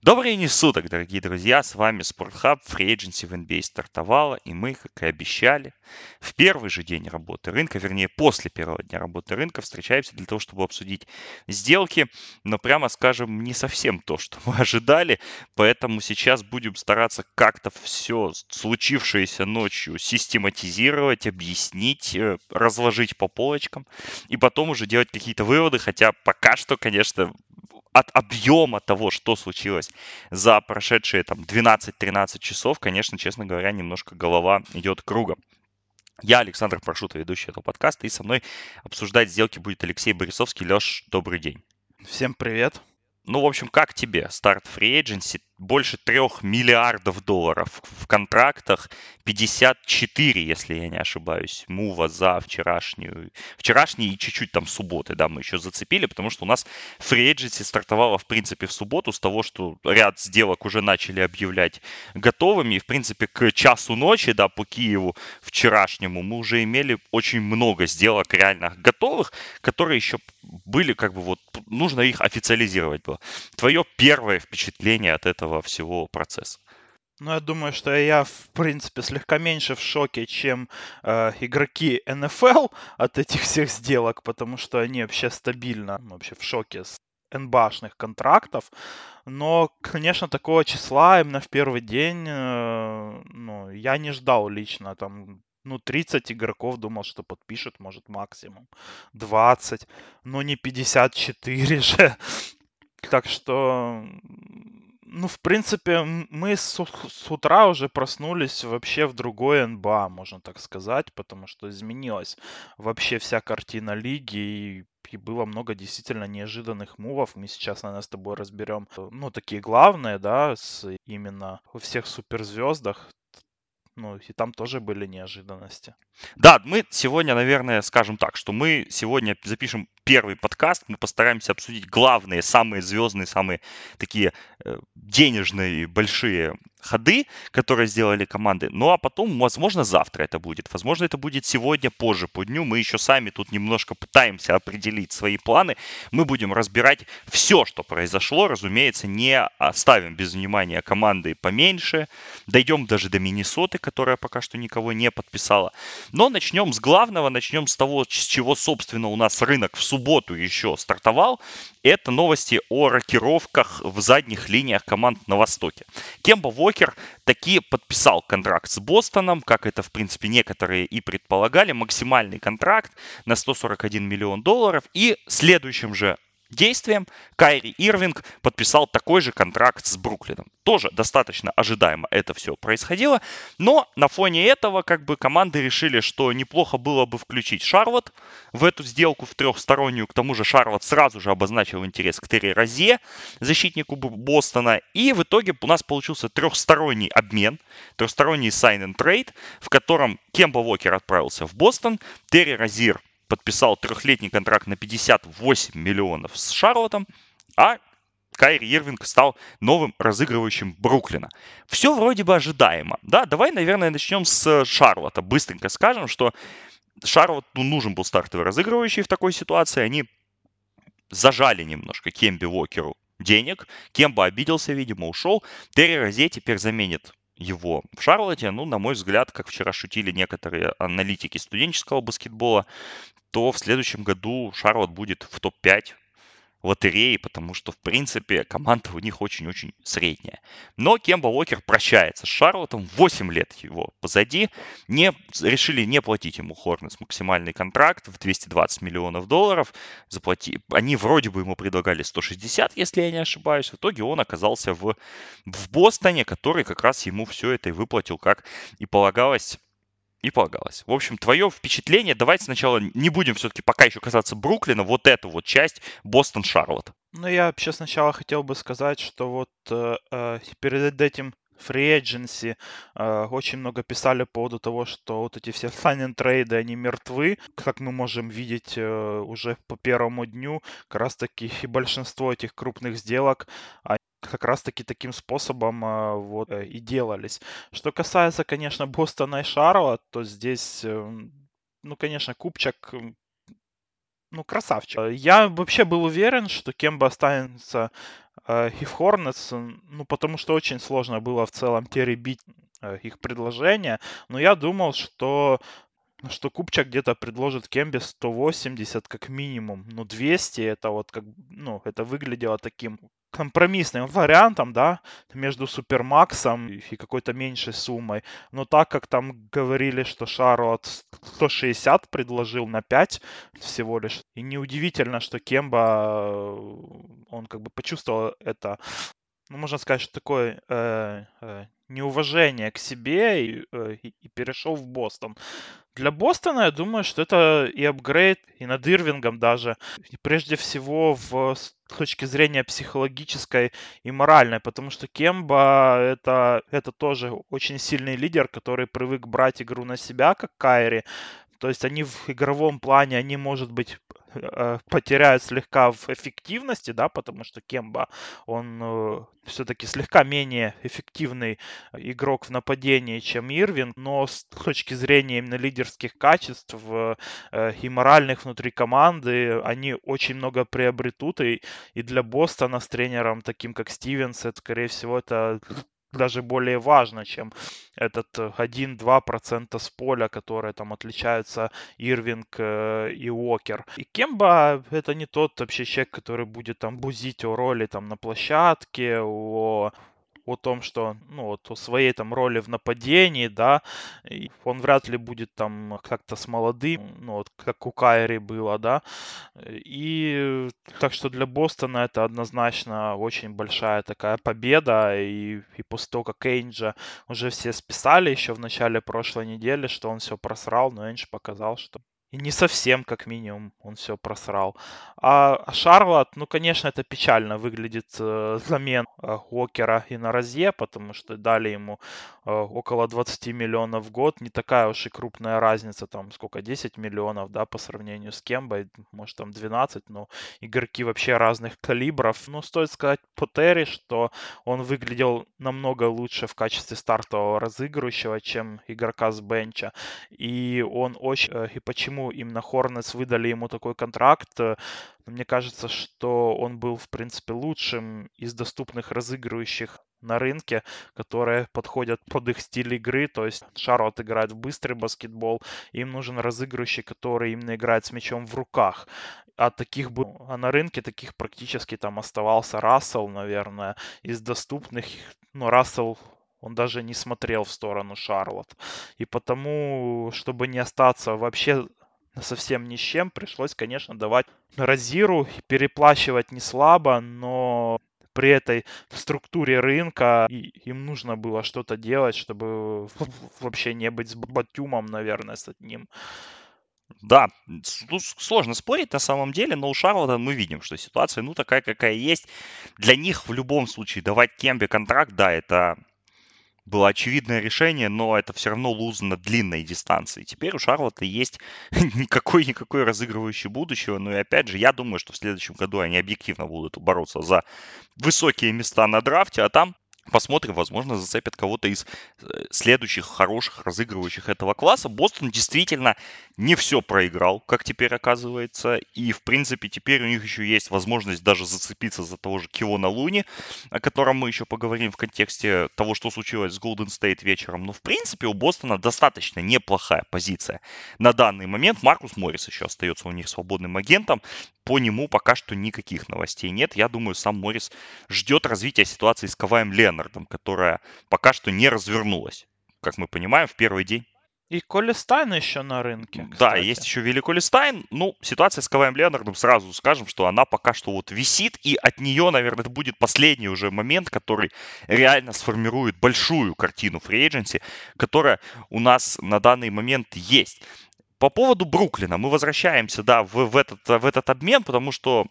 Добрый день суток, дорогие друзья, с вами Спортхаб, Free Agency в NBA стартовала, и мы, как и обещали, в первый же день работы рынка, вернее, после первого дня работы рынка, встречаемся для того, чтобы обсудить сделки, но прямо скажем, не совсем то, что мы ожидали, поэтому сейчас будем стараться как-то все случившееся ночью систематизировать, объяснить, э, разложить по полочкам, и потом уже делать какие-то выводы, хотя пока что, конечно, от объема того, что случилось за прошедшие там 12-13 часов, конечно, честно говоря, немножко голова идет кругом. Я Александр Паршута, ведущий этого подкаста, и со мной обсуждать сделки будет Алексей Борисовский. Леш, добрый день. Всем привет. Ну, в общем, как тебе старт Free Agency? Больше трех миллиардов долларов в контрактах, 54, если я не ошибаюсь, мува за вчерашнюю, вчерашний и чуть-чуть там субботы, да, мы еще зацепили, потому что у нас Agency стартовала, в принципе, в субботу с того, что ряд сделок уже начали объявлять готовыми, и, в принципе, к часу ночи, да, по Киеву вчерашнему мы уже имели очень много сделок реально готовых, которые еще были, как бы, вот, нужно их официализировать было. Твое первое впечатление от этого этого всего процесса. Ну, я думаю, что я, в принципе, слегка меньше в шоке, чем э, игроки НФЛ от этих всех сделок, потому что они вообще стабильно, вообще в шоке с НБАшных контрактов. Но, конечно, такого числа именно в первый день, э, ну, я не ждал лично. Там, ну, 30 игроков думал, что подпишут, может, максимум 20, но не 54 же. Так что ну, в принципе, мы с, с утра уже проснулись вообще в другой НБА, можно так сказать, потому что изменилась вообще вся картина лиги, и, и было много действительно неожиданных мувов. Мы сейчас, наверное, с тобой разберем, ну, такие главные, да, с именно во всех суперзвездах. Ну, и там тоже были неожиданности. Да, мы сегодня, наверное, скажем так, что мы сегодня запишем первый подкаст, мы постараемся обсудить главные, самые звездные, самые такие э, денежные большие ходы, которые сделали команды. Ну а потом, возможно, завтра это будет. Возможно, это будет сегодня, позже по дню. Мы еще сами тут немножко пытаемся определить свои планы. Мы будем разбирать все, что произошло. Разумеется, не оставим без внимания команды поменьше. Дойдем даже до Миннесоты, которая пока что никого не подписала. Но начнем с главного, начнем с того, с чего, собственно, у нас рынок в субботу еще стартовал. Это новости о рокировках в задних линиях команд на Востоке. Кемба Уокер таки подписал контракт с Бостоном, как это, в принципе, некоторые и предполагали. Максимальный контракт на 141 миллион долларов. И следующим же действием Кайри Ирвинг подписал такой же контракт с Бруклином. Тоже достаточно ожидаемо это все происходило, но на фоне этого как бы команды решили, что неплохо было бы включить Шарлот в эту сделку в трехстороннюю. К тому же Шарлот сразу же обозначил интерес к Терри Розе, защитнику Бостона, и в итоге у нас получился трехсторонний обмен, трехсторонний sign and trade, в котором Кемба Уокер отправился в Бостон, Терри Розир подписал трехлетний контракт на 58 миллионов с Шарлотом, а Кайри Ирвинг стал новым разыгрывающим Бруклина. Все вроде бы ожидаемо. Да, давай, наверное, начнем с Шарлота. Быстренько скажем, что Шарлоту ну, нужен был стартовый разыгрывающий в такой ситуации. Они зажали немножко Кемби Уокеру денег. Кемба обиделся, видимо, ушел. Терри Розе теперь заменит его в Шарлоте, ну, на мой взгляд, как вчера шутили некоторые аналитики студенческого баскетбола, то в следующем году Шарлот будет в топ-5 лотереи, потому что, в принципе, команда у них очень-очень средняя. Но Кемба Уокер прощается с Шарлотом, 8 лет его позади, не, решили не платить ему Хорнес максимальный контракт в 220 миллионов долларов, заплати, они вроде бы ему предлагали 160, если я не ошибаюсь, в итоге он оказался в, в Бостоне, который как раз ему все это и выплатил, как и полагалось и полагалось. В общем, твое впечатление, давайте сначала не будем все-таки пока еще касаться Бруклина, вот эту вот часть Бостон-Шарлотт. Ну, я вообще сначала хотел бы сказать, что вот э, э перед этим Free Agency э, очень много писали по поводу того, что вот эти все sign трейды, они мертвы. Как мы можем видеть э, уже по первому дню, как раз таки и большинство этих крупных сделок, как раз-таки таким способом э, вот э, и делались. Что касается, конечно, Бостона и Шарла, то здесь, эм, ну, конечно, Купчак ну, красавчик. Я вообще был уверен, что Кемба останется э, и в Хорнетс, ну, потому что очень сложно было в целом перебить э, их предложение. Но я думал, что что Купчак где-то предложит Кембе 180 как минимум. Ну, 200 это вот как, ну, это выглядело таким компромиссным вариантом, да, между Супермаксом и какой-то меньшей суммой. Но так как там говорили, что Шарлот 160 предложил на 5 всего лишь. И неудивительно, что Кемба, э, он как бы почувствовал это, ну, можно сказать, что такое э, э, неуважение к себе и, э, и, перешел в Бостон. Для Бостона, я думаю, что это и апгрейд, и над Ирвингом даже. И прежде всего в с точки зрения психологической и моральной, потому что Кемба это, это тоже очень сильный лидер, который привык брать игру на себя, как Кайри. То есть они в игровом плане, они, может быть, Э, потеряют слегка в эффективности, да, потому что Кемба, он э, все-таки слегка менее эффективный игрок в нападении, чем Ирвин, но с точки зрения именно лидерских качеств э, и моральных внутри команды, они очень много приобретут, и, и для Бостона с тренером таким, как Стивенс, это, скорее всего, это даже более важно, чем этот 1-2% э, с поля, которые там отличаются Ирвинг э, и Уокер. И Кемба это не тот вообще человек, который будет там бузить о роли там на площадке, о о том, что, ну, вот о своей там роли в нападении, да, он вряд ли будет там как-то с молодым, ну, вот как у Кайри было, да, и так что для Бостона это однозначно очень большая такая победа, и, и после того, как Эйнджа уже все списали еще в начале прошлой недели, что он все просрал, но Эйндж показал, что не совсем, как минимум, он все просрал. А, а Шарлот, ну, конечно, это печально выглядит э, замен э, Уокера и Наразье, потому что дали ему э, около 20 миллионов в год. Не такая уж и крупная разница, там, сколько, 10 миллионов, да, по сравнению с Кембой, может, там 12, но игроки вообще разных калибров. Ну, стоит сказать по Терри, что он выглядел намного лучше в качестве стартового разыгрывающего, чем игрока с бенча. И он очень... Э, и почему почему именно Хорнетс выдали ему такой контракт. Мне кажется, что он был, в принципе, лучшим из доступных разыгрывающих на рынке, которые подходят под их стиль игры. То есть Шарлот играет в быстрый баскетбол, им нужен разыгрывающий, который именно играет с мячом в руках. А таких бы, а на рынке таких практически там оставался Рассел, наверное, из доступных. Но Рассел он даже не смотрел в сторону Шарлот. И потому, чтобы не остаться вообще совсем ни с чем. Пришлось, конечно, давать Розиру, переплачивать не слабо, но при этой структуре рынка им нужно было что-то делать, чтобы вообще не быть с Батюмом, наверное, с одним. Да, тут сложно спорить на самом деле, но у Шарлота мы видим, что ситуация, ну, такая, какая есть. Для них в любом случае давать Кембе контракт, да, это было очевидное решение, но это все равно луз на длинной дистанции. Теперь у Шарлотта есть никакой-никакой разыгрывающий будущего. Но и опять же, я думаю, что в следующем году они объективно будут бороться за высокие места на драфте, а там Посмотрим, возможно, зацепят кого-то из э, следующих хороших разыгрывающих этого класса. Бостон действительно не все проиграл, как теперь оказывается. И, в принципе, теперь у них еще есть возможность даже зацепиться за того же Киона Луни, о котором мы еще поговорим в контексте того, что случилось с Голден Стейт вечером. Но, в принципе, у Бостона достаточно неплохая позиция. На данный момент Маркус Моррис еще остается у них свободным агентом по нему пока что никаких новостей нет. Я думаю, сам Моррис ждет развития ситуации с Каваем Ленардом, которая пока что не развернулась, как мы понимаем, в первый день. И Коли Стайн еще на рынке. Кстати. Да, есть еще Вилли Коли Стайн. Ну, ситуация с Каваем Леонардом, сразу скажем, что она пока что вот висит, и от нее, наверное, это будет последний уже момент, который реально сформирует большую картину фри которая у нас на данный момент есть. По поводу Бруклина мы возвращаемся, да, в, в, этот, в этот обмен, потому что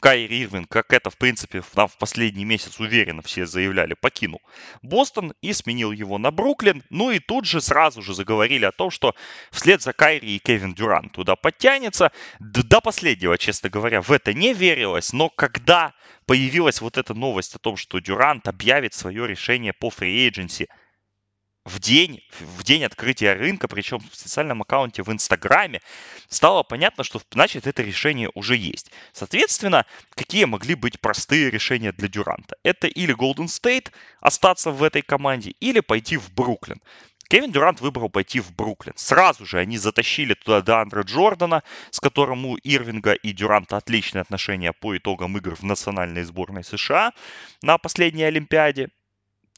Кайри Ирвин, как это, в принципе, нам в последний месяц уверенно все заявляли, покинул Бостон и сменил его на Бруклин. Ну и тут же сразу же заговорили о том, что вслед за Кайри и Кевин Дюран туда подтянется. До последнего, честно говоря, в это не верилось, но когда появилась вот эта новость о том, что Дюрант объявит свое решение по фри-эйдженси в день, в день открытия рынка, причем в специальном аккаунте в Инстаграме, стало понятно, что значит это решение уже есть. Соответственно, какие могли быть простые решения для Дюранта? Это или Golden State остаться в этой команде, или пойти в Бруклин. Кевин Дюрант выбрал пойти в Бруклин. Сразу же они затащили туда Деандра Джордана, с которым у Ирвинга и Дюранта отличные отношения по итогам игр в национальной сборной США на последней Олимпиаде.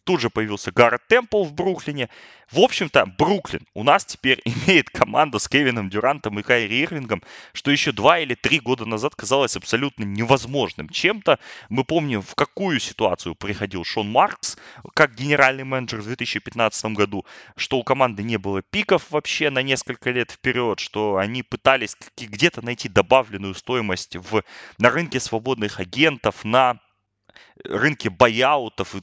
Тут же появился Гаррет Темпл в Бруклине. В общем-то, Бруклин у нас теперь имеет команду с Кевином Дюрантом и Кайри Ирвингом, что еще два или три года назад казалось абсолютно невозможным чем-то. Мы помним, в какую ситуацию приходил Шон Маркс как генеральный менеджер в 2015 году, что у команды не было пиков вообще на несколько лет вперед, что они пытались где-то найти добавленную стоимость в, на рынке свободных агентов, на рынке бояутов и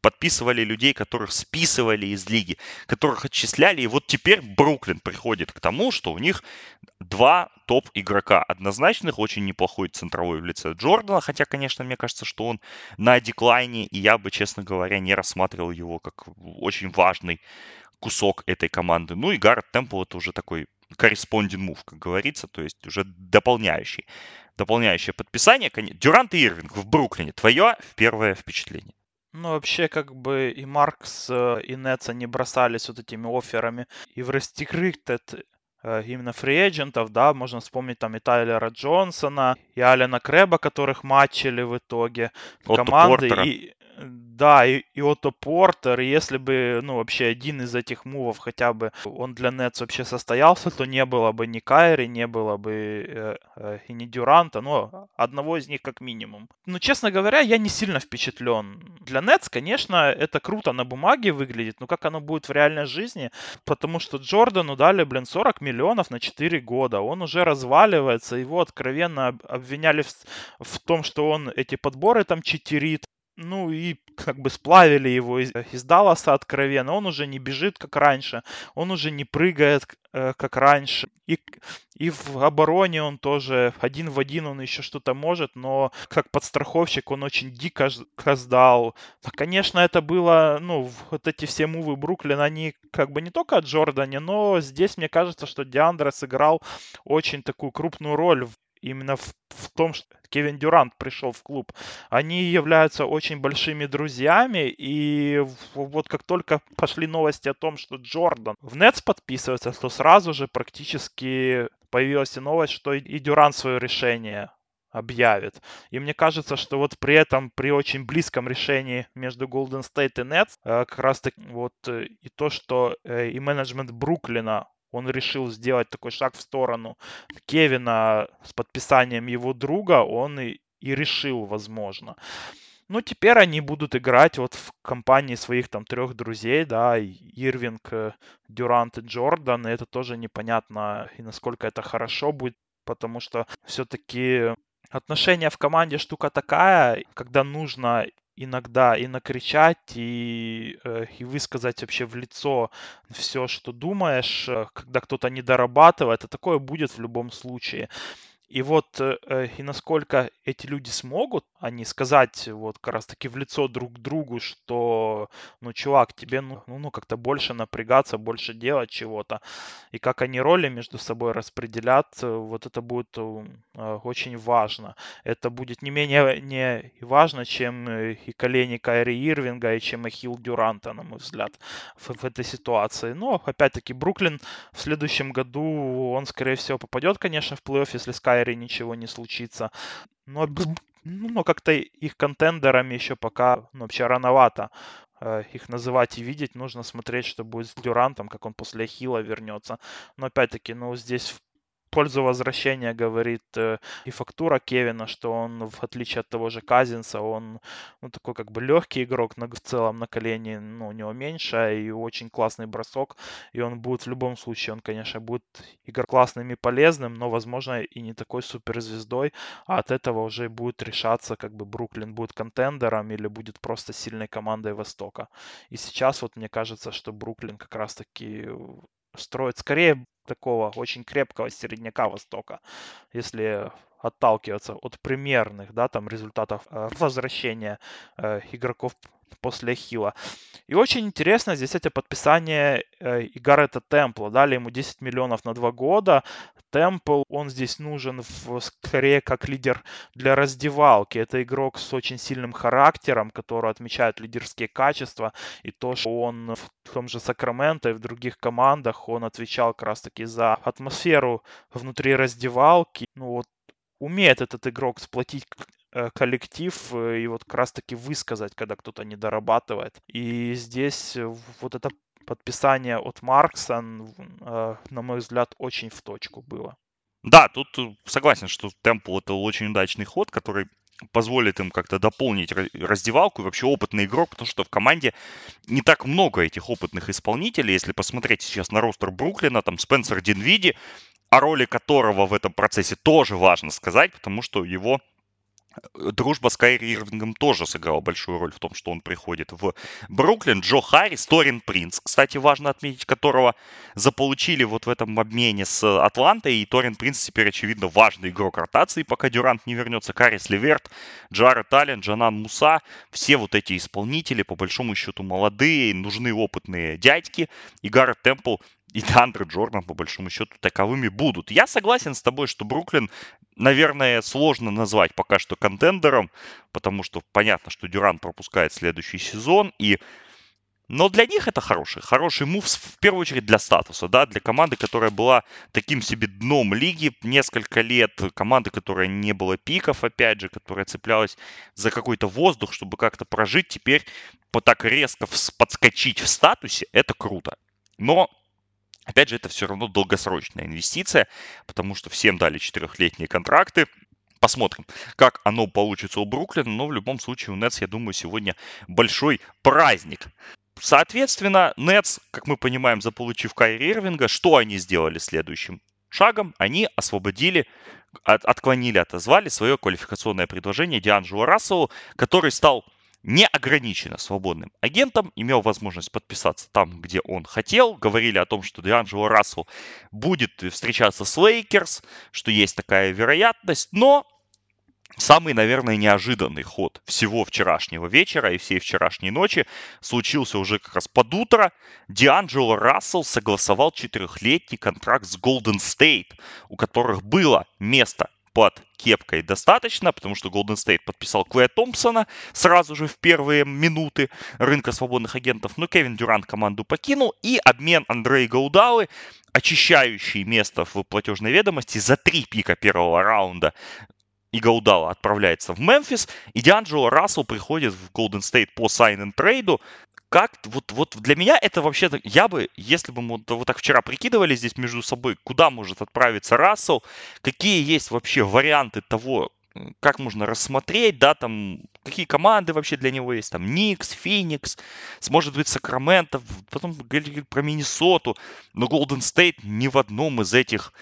подписывали людей, которых списывали из лиги, которых отчисляли. И вот теперь Бруклин приходит к тому, что у них два топ-игрока однозначных, очень неплохой центровой в лице Джордана, хотя, конечно, мне кажется, что он на деклайне, и я бы, честно говоря, не рассматривал его как очень важный кусок этой команды. Ну и Гаррет Темпл это уже такой corresponding move, как говорится, то есть уже дополняющий, дополняющее подписание. Дюрант и Ирвинг в Бруклине. Твое первое впечатление? Ну, вообще, как бы и Маркс, э, и Нетс, они бросались вот этими офферами и в restricted э, именно фри-эджентов, да, можно вспомнить там и Тайлера Джонсона, и Алина Крэба, которых матчили в итоге Отто команды, Портера. и да, и, и Отто Портер, если бы, ну, вообще один из этих мувов хотя бы, он для Нетс вообще состоялся, то не было бы ни Кайри, не было бы э, э, и ни Дюранта, но одного из них как минимум. Но, честно говоря, я не сильно впечатлен. Для Нетс, конечно, это круто на бумаге выглядит, но как оно будет в реальной жизни, потому что Джордану дали, блин, 40 миллионов на 4 года, он уже разваливается, его откровенно обвиняли в, в том, что он эти подборы там читерит, ну и как бы сплавили его из, из Далласа откровенно. Он уже не бежит, как раньше. Он уже не прыгает, э, как раньше. И, и в обороне он тоже один в один он еще что-то может, но как подстраховщик он очень дико сдал. Конечно, это было, ну, вот эти все мувы Бруклин, они как бы не только от Джордане, но здесь мне кажется, что Диандра сыграл очень такую крупную роль именно в, в том, что Кевин Дюрант пришел в клуб, они являются очень большими друзьями, и вот как только пошли новости о том, что Джордан в Нетс подписывается, то сразу же практически появилась и новость, что и Дюрант свое решение объявит. И мне кажется, что вот при этом, при очень близком решении между Golden State и Nets, э, как раз таки вот э, и то, что э, и менеджмент Бруклина он решил сделать такой шаг в сторону Кевина с подписанием его друга, он и, и решил, возможно. Ну, теперь они будут играть вот в компании своих там трех друзей, да, Ирвинг, э, Дюрант и Джордан, и это тоже непонятно, и насколько это хорошо будет, потому что все-таки отношения в команде штука такая, когда нужно иногда и накричать, и, э, и высказать вообще в лицо все, что думаешь, э, когда кто-то не дорабатывает, а такое будет в любом случае. И вот э, э, и насколько эти люди смогут, они сказать вот как раз таки в лицо друг другу, что, ну, чувак, тебе ну, ну, ну как-то больше напрягаться, больше делать чего-то. И как они роли между собой распределят, э, вот это будет очень важно. Это будет не менее не важно, чем и колени Кайри Ирвинга, и чем и Дюранта, на мой взгляд, в, в этой ситуации. Но, опять-таки, Бруклин в следующем году, он, скорее всего, попадет, конечно, в плей-офф, если Скай Файре ничего не случится. Но, ну, но как-то их контендерами еще пока ну, вообще рановато э, их называть и видеть. Нужно смотреть, что будет с Дюрантом, как он после Хила вернется. Но опять-таки, ну, здесь пользу возвращения говорит э, и фактура Кевина, что он, в отличие от того же Казинса, он ну, такой как бы легкий игрок, но в целом на колени ну, у него меньше, и очень классный бросок, и он будет в любом случае, он, конечно, будет игрок классным и полезным, но, возможно, и не такой суперзвездой, а от этого уже будет решаться, как бы Бруклин будет контендером или будет просто сильной командой Востока. И сейчас вот мне кажется, что Бруклин как раз-таки строит скорее такого очень крепкого середняка Востока, если отталкиваться от примерных, да, там результатов э, возвращения э, игроков после Хила. И очень интересно здесь эти подписания э, Игарета Темпла. Дали ему 10 миллионов на два года. Темпл, он здесь нужен в, скорее как лидер для раздевалки. Это игрок с очень сильным характером, который отмечает лидерские качества. И то, что он в том же Сакраменто и в других командах, он отвечал как раз таки за атмосферу внутри раздевалки. Ну вот умеет этот игрок сплотить коллектив э, и вот как раз-таки высказать, когда кто-то не дорабатывает. И здесь э, вот это подписание от Маркса, на мой взгляд, очень в точку было. Да, тут согласен, что Темпл это очень удачный ход, который позволит им как-то дополнить раздевалку и вообще опытный игрок, потому что в команде не так много этих опытных исполнителей. Если посмотреть сейчас на ростер Бруклина, там Спенсер Динвиди, о роли которого в этом процессе тоже важно сказать, потому что его дружба с Кайри Ирвингом тоже сыграла большую роль в том, что он приходит в Бруклин. Джо Харрис, Торин Принц, кстати, важно отметить, которого заполучили вот в этом обмене с Атлантой. И Торин Принц теперь, очевидно, важный игрок ротации, пока Дюрант не вернется. Карис Леверт, Джаред Аллен, Джанан Муса. Все вот эти исполнители, по большому счету, молодые, нужны опытные дядьки. И Гаррет Темпл и Андре Джордан, по большому счету, таковыми будут. Я согласен с тобой, что Бруклин, наверное, сложно назвать пока что контендером, потому что понятно, что Дюран пропускает следующий сезон, и но для них это хороший, хороший мув, в первую очередь для статуса, да, для команды, которая была таким себе дном лиги несколько лет, команды, которая не было пиков, опять же, которая цеплялась за какой-то воздух, чтобы как-то прожить, теперь по так резко подскочить в статусе, это круто. Но Опять же, это все равно долгосрочная инвестиция, потому что всем дали четырехлетние контракты. Посмотрим, как оно получится у Бруклина, но в любом случае у Нетс, я думаю, сегодня большой праздник. Соответственно, Нетс, как мы понимаем, заполучив Кайри Ирвинга, что они сделали следующим шагом? Они освободили, от, отклонили, отозвали свое квалификационное предложение Дианджело Расселу, который стал неограниченно свободным агентом, имел возможность подписаться там, где он хотел. Говорили о том, что Дианджело Рассел будет встречаться с Лейкерс, что есть такая вероятность, но Самый, наверное, неожиданный ход всего вчерашнего вечера и всей вчерашней ночи случился уже как раз под утро. Дианджело Рассел согласовал четырехлетний контракт с Golden State, у которых было место под кепкой достаточно, потому что Golden State подписал Клея Томпсона сразу же в первые минуты рынка свободных агентов, но Кевин Дюрант команду покинул, и обмен Андрея Гаудалы, очищающий место в платежной ведомости за три пика первого раунда и Гаудала отправляется в Мемфис, и Дианджело Рассел приходит в Golden State по сайн трейду как вот, вот для меня это вообще, я бы, если бы мы вот так вчера прикидывали здесь между собой, куда может отправиться Рассел, какие есть вообще варианты того, как можно рассмотреть, да, там, какие команды вообще для него есть, там, Никс, Феникс, может быть, Сакраменто, потом говорили про Миннесоту, но Голден Стейт ни в одном из этих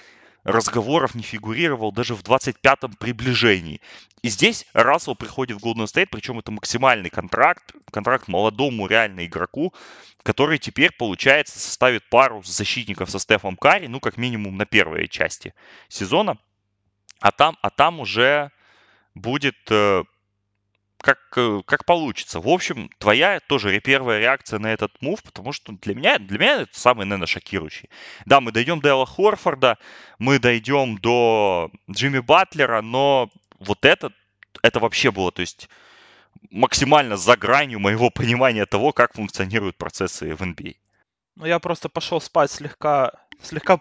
разговоров не фигурировал даже в 25-м приближении. И здесь Рассел приходит в Golden State, причем это максимальный контракт, контракт молодому реально игроку, который теперь, получается, составит пару защитников со Стефом Карри, ну, как минимум на первой части сезона. А там, а там уже будет э, как, э, как получится. В общем, твоя тоже первая реакция на этот мув, потому что для меня, для меня это самый, наверное, шокирующий. Да, мы дойдем до Элла Хорфорда, мы дойдем до Джимми Батлера, но вот это, это вообще было, то есть максимально за гранью моего понимания того, как функционируют процессы в NBA. Ну, я просто пошел спать слегка, слегка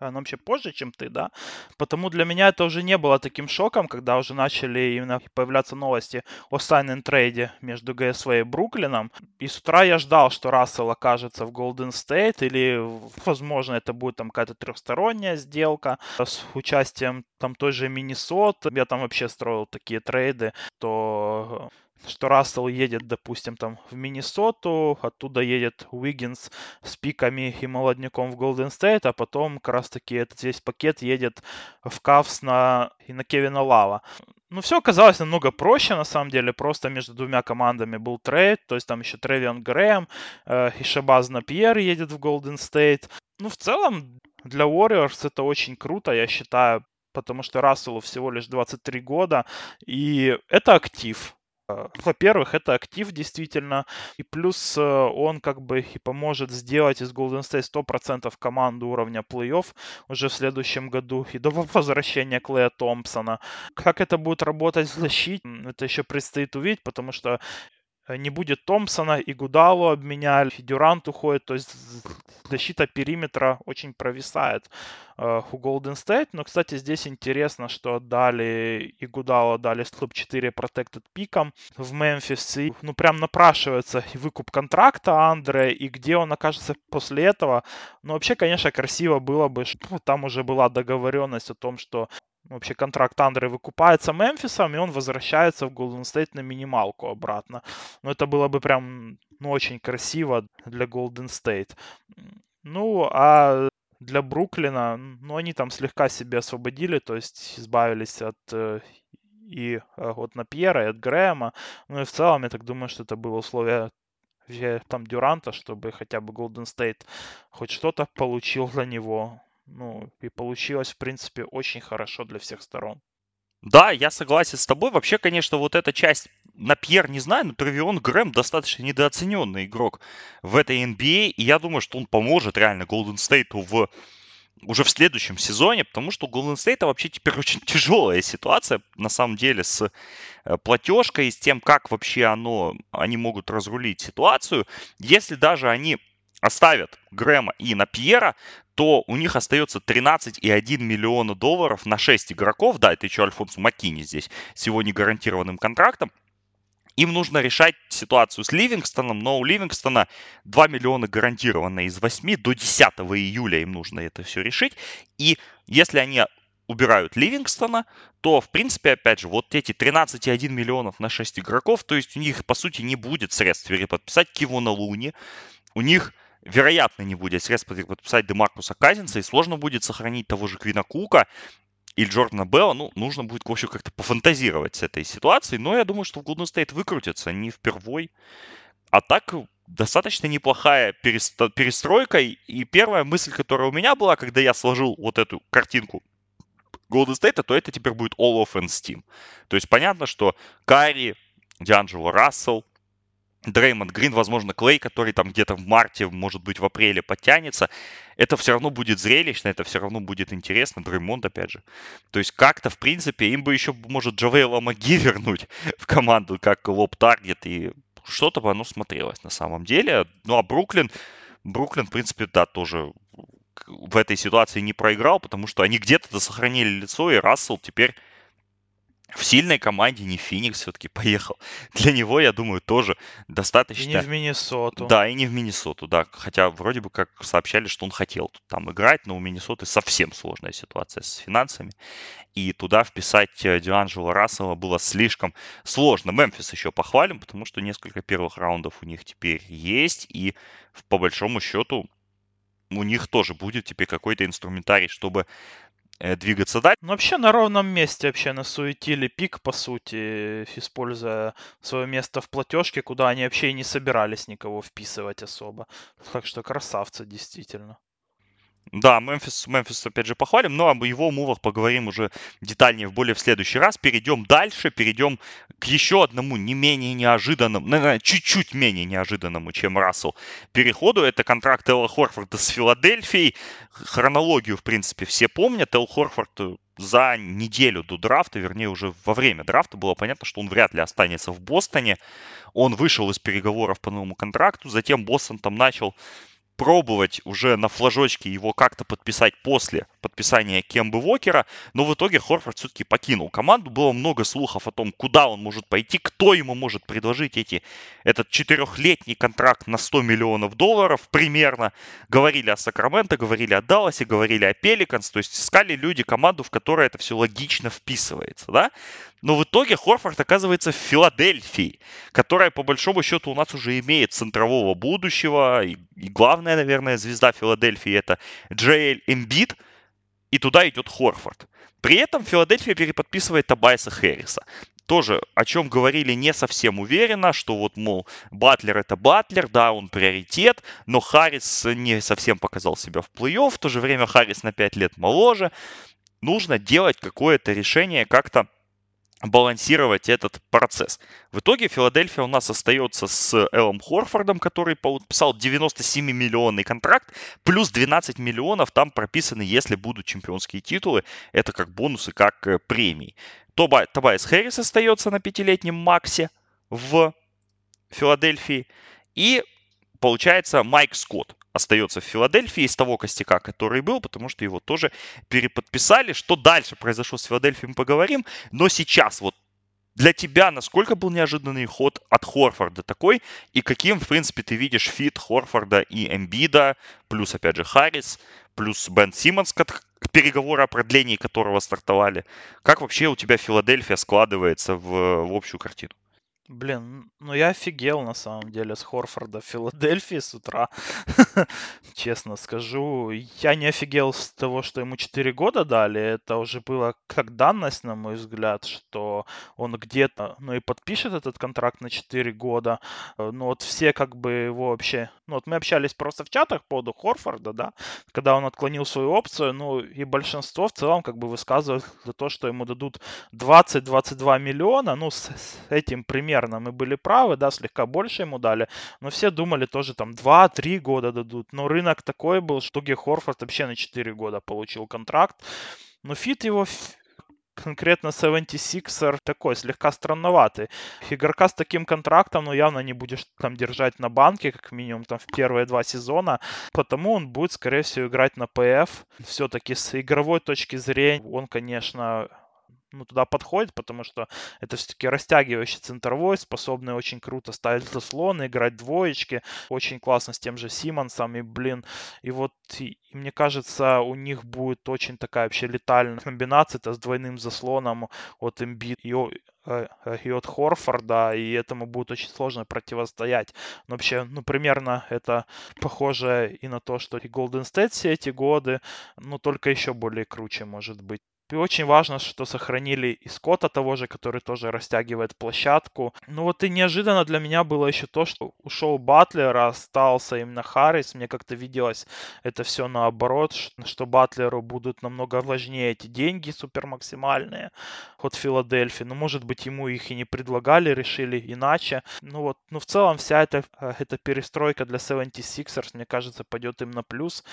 но вообще позже, чем ты, да. Потому для меня это уже не было таким шоком, когда уже начали именно появляться новости о sign трейде между ГСВ и Бруклином. И с утра я ждал, что Рассел окажется в Golden State, или, возможно, это будет там какая-то трехсторонняя сделка с участием там той же Миннесот. Я там вообще строил такие трейды, то что Рассел едет, допустим, там в Миннесоту, оттуда едет Уиггинс с пиками и молодняком в Голден Стейт, а потом как раз таки этот весь пакет едет в Кавс на, и на Кевина Лава. Ну, все оказалось намного проще, на самом деле. Просто между двумя командами был трейд. То есть там еще Тревион Грэм э, и Шабаз Напьер едет в Голден Стейт. Ну, в целом, для Warriors это очень круто, я считаю, потому что Расселу всего лишь 23 года, и это актив Во-первых, это актив действительно, и плюс э, он как бы и поможет сделать из Golden State 100% команду уровня плей-офф уже в следующем году и до возвращения Клея Томпсона. Как это будет работать в защите, это еще предстоит увидеть, потому что Э, не будет Томпсона, и Гудалу обменяли, и Дюрант уходит, то есть защита периметра очень провисает э, у Golden State. Но, кстати, здесь интересно, что отдали и Гудалу дали клуб 4 Protected пиком в Мемфис. И, ну, прям напрашивается и выкуп контракта Андре, и где он окажется после этого. Ну, вообще, конечно, красиво было бы, что там уже была договоренность о том, что вообще контракт Андре выкупается Мемфисом, и он возвращается в Golden State на минималку обратно. Но это было бы прям ну, очень красиво для Golden State. Ну, а для Бруклина, ну, они там слегка себе освободили, то есть избавились от э, и э, от Напьера, и от Грэма. Ну и в целом, я так думаю, что это было условие там Дюранта, чтобы хотя бы Golden State хоть что-то получил для него. Ну, и получилось, в принципе, очень хорошо для всех сторон. Да, я согласен с тобой. Вообще, конечно, вот эта часть на Пьер не знаю, но Травион Грэм достаточно недооцененный игрок в этой NBA, а, и я думаю, что он поможет реально Golden State в уже в следующем сезоне, потому что у Golden State вообще теперь очень тяжелая ситуация, на самом деле, с э, платежкой с тем, как вообще оно, они могут разрулить ситуацию. Если даже они оставят Грэма и Напьера, то у них остается 13,1 миллиона долларов на 6 игроков. Да, это еще Альфонс Маккини здесь сегодня гарантированным контрактом. Им нужно решать ситуацию с Ливингстоном, но у Ливингстона 2 миллиона гарантированно из 8 до 10 июля им нужно это все решить. И если они убирают Ливингстона, то, в принципе, опять же, вот эти 13,1 миллионов на 6 игроков, то есть у них, по сути, не будет средств переподписать Кивона Луни, у них вероятно, не будет средств подписать Демаркуса Казинца, и сложно будет сохранить того же Квина Кука или Джордана Белла. Ну, нужно будет, в общем, как-то пофантазировать с этой ситуацией. Но я думаю, что в Golden State выкрутится не впервой. А так, достаточно неплохая перестройка. И первая мысль, которая у меня была, когда я сложил вот эту картинку Golden State, то это теперь будет All Offense Team. То есть понятно, что Карри, Дианджело Рассел, Дреймонд Грин, возможно, Клей, который там где-то в марте, может быть, в апреле подтянется. Это все равно будет зрелищно, это все равно будет интересно. Дреймонд, опять же. То есть как-то, в принципе, им бы еще, может, Джавейла Маги вернуть в команду, как лоб-таргет, и что-то бы оно смотрелось на самом деле. Ну, а Бруклин, Бруклин, в принципе, да, тоже в этой ситуации не проиграл, потому что они где-то сохранили лицо, и Рассел теперь в сильной команде не Феникс все-таки поехал. Для него, я думаю, тоже достаточно... И не в Миннесоту. Да, и не в Миннесоту, да. Хотя вроде бы как сообщали, что он хотел там играть, но у Миннесоты совсем сложная ситуация с финансами. И туда вписать э, Дианджело Рассела было слишком сложно. Мемфис еще похвалим, потому что несколько первых раундов у них теперь есть. И по большому счету у них тоже будет теперь какой-то инструментарий, чтобы двигаться дальше. Ну, вообще на ровном месте вообще насуетили пик, по сути, используя свое место в платежке, куда они вообще и не собирались никого вписывать особо. Так что красавцы, действительно. Да, Мемфис, Мемфис опять же похвалим, но об его мувах поговорим уже детальнее в более в следующий раз. Перейдем дальше, перейдем к еще одному не менее неожиданному, наверное, чуть-чуть менее неожиданному, чем Рассел, переходу. Это контракт Элла Хорфорда с Филадельфией. Хронологию, в принципе, все помнят. Эл Хорфорд за неделю до драфта, вернее, уже во время драфта было понятно, что он вряд ли останется в Бостоне. Он вышел из переговоров по новому контракту, затем Бостон там начал пробовать уже на флажочке его как-то подписать после подписания Кембы Вокера, но в итоге Хорфорд все-таки покинул команду. Было много слухов о том, куда он может пойти, кто ему может предложить эти, этот четырехлетний контракт на 100 миллионов долларов примерно. Говорили о Сакраменто, говорили о Далласе, говорили о Пеликанс, то есть искали люди команду, в которой это все логично вписывается, да? Но в итоге Хорфорд оказывается в Филадельфии, которая по большому счету у нас уже имеет центрового будущего. И, главная, наверное, звезда Филадельфии это Джейль Эмбит. И туда идет Хорфорд. При этом Филадельфия переподписывает Табайса Хэрриса. Тоже, о чем говорили не совсем уверенно, что вот, мол, Батлер это Батлер, да, он приоритет, но Харрис не совсем показал себя в плей-офф, в то же время Харрис на 5 лет моложе. Нужно делать какое-то решение как-то балансировать этот процесс. В итоге Филадельфия у нас остается с Эллом Хорфордом, который подписал 97-миллионный контракт, плюс 12 миллионов там прописаны, если будут чемпионские титулы. Это как бонусы, как э, премии. Тоба, Тобайс Хэрис остается на пятилетнем максе в Филадельфии. И получается Майк Скотт остается в Филадельфии из того костяка, который был, потому что его тоже переподписали. Что дальше произошло с Филадельфией, мы поговорим. Но сейчас вот для тебя насколько был неожиданный ход от Хорфорда такой, и каким, в принципе, ты видишь fit Хорфорда и Эмбида, плюс, опять же, Харрис, плюс Бен Симмонс, переговоры о продлении которого стартовали. Как вообще у тебя Филадельфия складывается в, в общую картину? Блин, ну я офигел на самом деле с Хорфорда в Филадельфии с утра. Честно скажу. Я не офигел с того, что ему 4 года дали. Это уже было как данность, на мой взгляд, что он где-то, ну и подпишет этот контракт на 4 года. Э, ну вот все как бы его вообще... Ну вот мы общались просто в чатах по поводу Хорфорда, да, когда он отклонил свою опцию, ну и большинство в целом как бы высказывают то, что ему дадут 20-22 миллиона. Ну с, с этим примером примерно мы были правы, да, слегка больше ему дали, но все думали тоже там 2-3 года дадут. Но рынок такой был, что Эл Хорфорд вообще на 4 года получил контракт. Но fit его конкретно 76ers такой, слегка странноватый. Игрока с таким контрактом, ну, явно не будешь там держать на банке, как минимум, там, в первые два сезона, потому он будет, скорее всего, играть на ПФ. Все-таки с игровой точки зрения он, конечно, ну, туда подходит, потому что это все-таки растягивающий центровой, способный очень круто ставить заслоны, играть двоечки, очень классно с тем же Симмонсом, и, блин, и вот, и, мне кажется, у них будет очень такая вообще летальная комбинация, это с двойным заслоном от Эмбит и, э, и от Хорфорда, и этому будет очень сложно противостоять. Но вообще, ну, примерно это похоже и на то, что и Golden State все эти годы, но только еще более круче может быть. И очень важно, что сохранили и Скотта того же, который тоже растягивает площадку. Ну вот и неожиданно для меня было еще то, что ушел Батлер, а остался именно Харрис. Мне как-то виделось это все наоборот, что Батлеру будут намного важнее эти деньги супермаксимальные от Филадельфии. Ну, может быть, ему их и не предлагали, решили иначе. Ну вот, ну в целом вся эта, э, эта перестройка для 76ers, мне кажется, пойдет им на плюс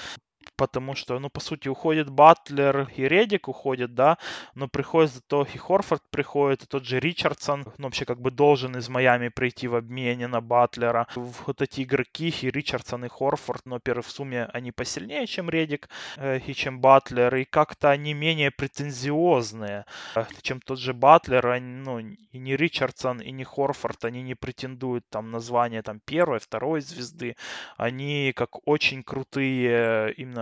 потому что, ну, по сути, уходит Батлер и Редик уходит, да, но приходит зато и Хорфорд приходит, и тот же Ричардсон, ну, вообще как бы должен из Майами прийти в обмене на Батлера. Вот эти игроки, и Ричардсон, и Хорфорд, но, во в сумме они посильнее, чем Редик э, и чем Батлер, и как-то они менее претензиозные, э, чем тот же Батлер, они, ну, и не Ричардсон, и не Хорфорд, они не претендуют там на звание там первой, второй звезды, они как очень крутые именно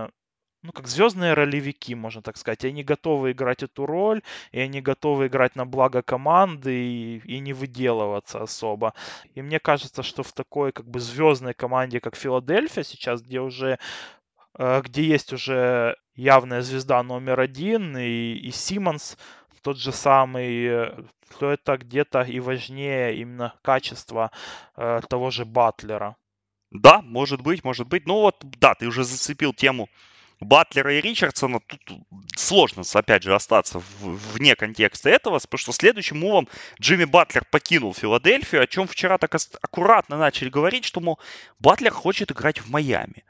ну, как звездные ролевики, можно так сказать. Они готовы играть эту роль, и они готовы играть на благо команды и, и не выделываться особо. И мне кажется, что в такой как бы звездной команде, как Филадельфия сейчас, где уже э, где есть уже явная звезда номер один и, и Симмонс тот же самый, э, то это где-то и важнее именно качество э, того же Батлера. Да, может быть, может быть. Ну вот, да, ты уже зацепил тему Батлера и Ричардсона тут сложно, опять же, остаться вне контекста этого, потому что следующим мувом Джимми Батлер покинул Филадельфию, о чем вчера так аккуратно начали говорить, что, мол, Батлер хочет играть в Майами.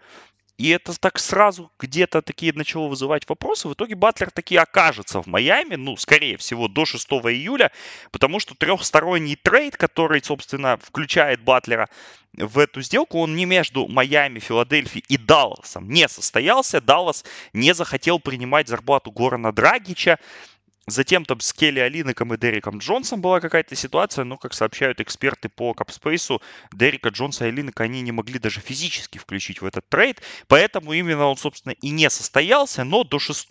И это так сразу где-то такие начало вызывать вопросы. В итоге Батлер таки окажется в Майами, ну, скорее всего, до 6 июля, потому что трехсторонний трейд, который, собственно, включает Батлера в эту сделку, он не между Майами, Филадельфией и Далласом не состоялся. Даллас не захотел принимать зарплату Горана Драгича. Затем там с Келли Алинеком и Дериком Джонсом была какая-то ситуация, но, как сообщают эксперты по cap space у, Дерика Джонса и Алинека они не могли даже физически включить в этот трейд, поэтому именно он, собственно, и не состоялся, но до 6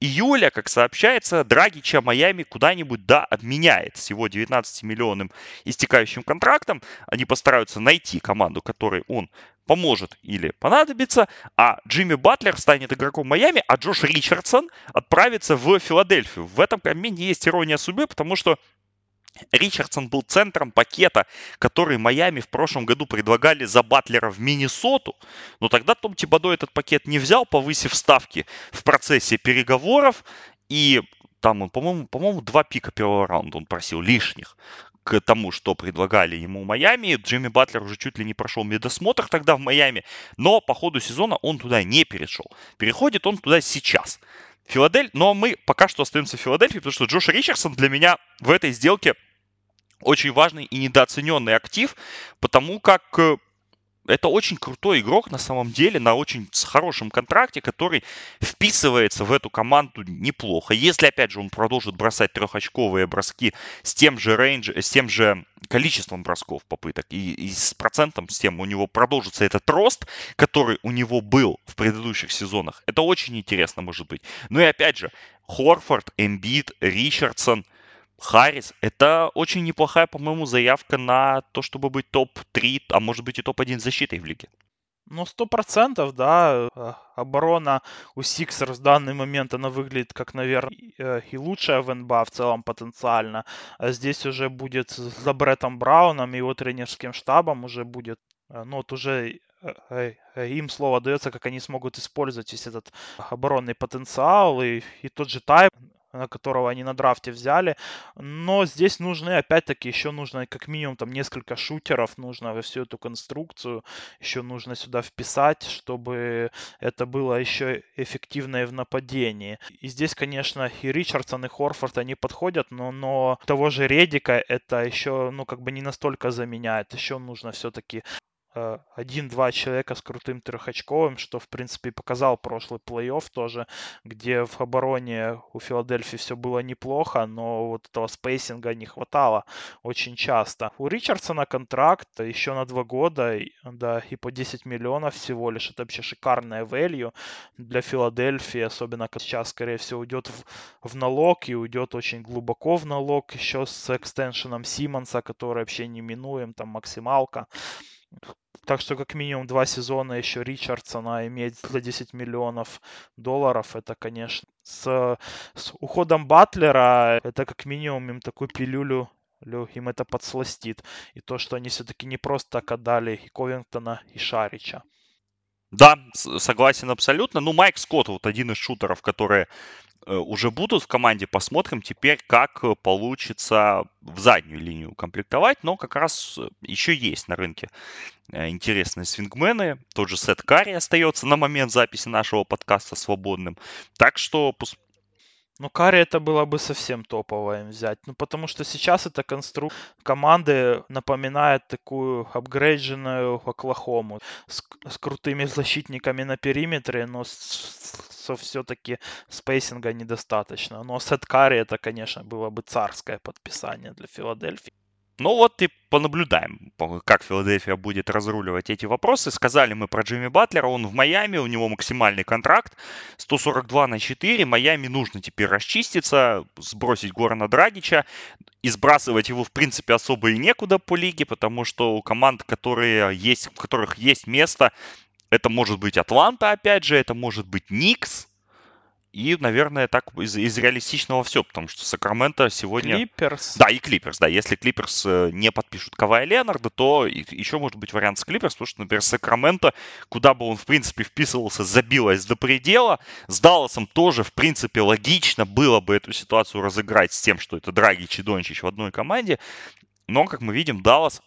июля, как сообщается, Драгича Майами куда-нибудь, да, обменяет с его 19-миллионным истекающим контрактом. Они постараются найти команду, которой он поможет или понадобится, а Джимми Батлер станет игроком Майами, а Джош Ричардсон отправится в Филадельфию. В этом камне есть ирония судьбы, потому что Ричардсон был центром пакета, который Майами в прошлом году предлагали за Батлера в Миннесоту, но тогда Том Тибадо этот пакет не взял, повысив ставки в процессе переговоров, и там он, по-моему, по-моему, два пика первого раунда он просил лишних к тому, что предлагали ему Майами. Джимми Батлер уже чуть ли не прошел медосмотр тогда в Майами, но по ходу сезона он туда не перешел. Переходит он туда сейчас. Филадель, но мы пока что остаемся в Филадельфии, потому что Джош Ричардсон для меня в этой сделке очень важный и недооцененный актив, потому как э, это очень крутой игрок на самом деле, на очень хорошем контракте, который вписывается в эту команду неплохо. Если, опять же, он продолжит бросать трехочковые броски с тем же рейндж, с тем же количеством бросков попыток и, и с процентом, с тем у него продолжится этот рост, который у него был в предыдущих сезонах. Это очень интересно может быть. Ну и опять же, Хорфорд, Эмбит, Ричардсон – Харрис, это очень неплохая, по-моему, заявка на то, чтобы быть топ-3, а может быть и топ-1 защитой в лиге. Ну, сто процентов, да. Э, оборона у Сиксерс в данный момент, она выглядит как, наверное, э, и лучшая в НБА в целом потенциально. А здесь уже будет за Бреттом Брауном и его тренерским штабом уже будет, э, ну, вот уже им слово дается, как они смогут использовать весь этот оборонный потенциал и, и тот же тайп которого они на драфте взяли. Но здесь нужны, опять-таки, еще нужно как минимум там несколько шутеров, нужно во всю эту конструкцию, еще нужно сюда вписать, чтобы это было еще эффективно и в нападении. И здесь, конечно, и Ричардсон, и Хорфорд, они подходят, но, но того же Редика это еще, ну, как бы не настолько заменяет. Еще нужно все-таки один-два человека с крутым трехочковым, что, в принципе, показал прошлый плей-офф тоже, где в обороне у Филадельфии все было неплохо, но вот этого спейсинга не хватало очень часто. У Ричардсона контракт еще на два года, да, и по 10 миллионов всего лишь. Это вообще шикарная value для Филадельфии, особенно сейчас, скорее всего, уйдет в, в налог и уйдет очень глубоко в налог еще с экстеншеном Симмонса, который вообще неминуем, там максималка. Так что как минимум два сезона еще Ричардсона иметь за 10 миллионов долларов, это, конечно, с, с уходом Батлера, это как минимум им такую пилюлю им это подсластит. И то, что они все-таки не просто так отдали и Ковингтона, и Шарича. Да, согласен абсолютно. Ну, Майк Скотт, вот один из шутеров, которые уже будут в команде. Посмотрим теперь, как э, получится в заднюю линию комплектовать. Но как раз э, еще есть на рынке интересные свингмены. Тот же Сет Карри остается на момент записи нашего подкаста свободным. Так что ну, Карри это было бы совсем топово им взять. Ну, потому что сейчас эта конструкция команды напоминает такую апгрейдженную Оклахому с, с крутыми защитниками на периметре, но с, с, все-таки спейсинга недостаточно. Но Сет Карри это, конечно, было бы царское подписание для Филадельфии. Ну вот и понаблюдаем, как Филадельфия будет разруливать эти вопросы. Сказали мы про Джимми Батлера, он в Майами, у него максимальный контракт, 142 на 4. Майами нужно теперь расчиститься, сбросить Горана Драгича, и сбрасывать его, в принципе, особо и некуда по лиге, потому что у команд, которые есть, в которых есть место, это может быть Атланта, опять же, это может быть Никс, и, наверное, так из, из реалистичного все, потому что Сакраменто сегодня... Клиперс. Да, и Клиперс, да. Если Клиперс э, не подпишут Кавая Леонарда, то еще может быть вариант с Клиперс, потому что, например, Сакраменто, куда бы он, в принципе, вписывался, забилось до предела. С Далласом тоже, в принципе, логично было бы эту ситуацию разыграть с тем, что это Драгич и Дончич в одной команде. Но, как мы видим, Даллас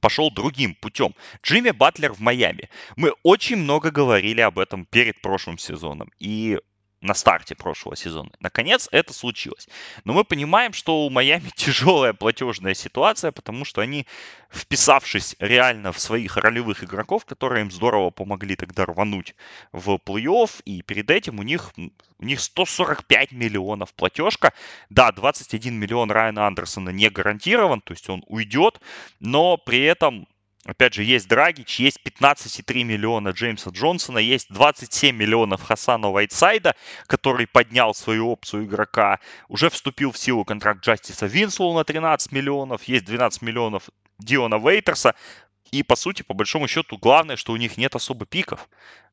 пошел другим путем. Джимми Батлер в Майами. Мы очень много говорили об этом перед прошлым сезоном. И на старте прошлого сезона. Наконец это случилось. Но мы понимаем, что у Майами тяжелая платежная ситуация, потому что они, вписавшись реально в своих ролевых игроков, которые им здорово помогли тогда рвануть в плей-офф, и перед этим у них, у них 145 миллионов платежка. Да, 21 миллион Райана Андерсона не гарантирован, то есть он уйдет, но при этом Опять же, есть Драгич, есть 15,3 миллиона Джеймса Джонсона, есть 27 миллионов Хасана Уайтсайда, который поднял свою опцию игрока. Уже вступил в силу контракт Джастиса Винслоу на 13 миллионов, есть 12 миллионов Диона Вейтерса. И, по сути, по большому счету, главное, что у них нет особо пиков,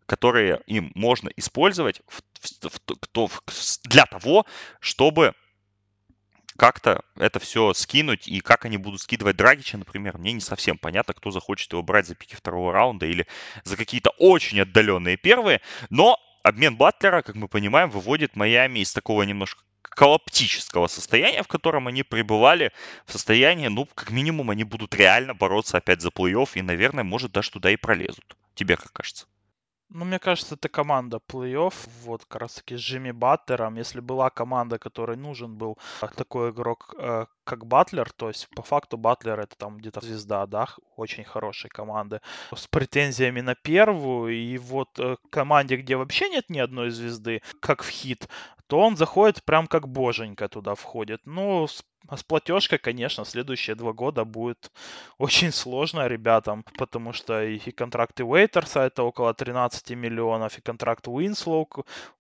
которые им можно использовать в, в, в, для того, чтобы как-то это все скинуть, и как они будут скидывать Драгича, например, мне не совсем понятно, кто захочет его брать за пики второго раунда или за какие-то очень отдаленные первые, но обмен Батлера, как мы понимаем, выводит Майами из такого немножко колоптического состояния, в котором они пребывали, в состоянии, ну, как минимум, они будут реально бороться опять за плей-офф и, наверное, может, даже туда и пролезут. Тебе как кажется? Ну, мне кажется, это команда плей-офф. Вот как раз таки с Джимми Баттером. Если была команда, которой нужен был такой игрок, э, как Батлер, то есть по факту Батлер это там где-то звезда, да, очень хорошей команды, с претензиями на первую, и вот э, команде, где вообще нет ни одной звезды, как в хит, то он заходит прям как боженька туда входит. Ну, а с платежкой, конечно, следующие два года будет очень сложно ребятам, потому что и, и контракты Уэйтерса это около 13 миллионов, и контракт Уинслоу,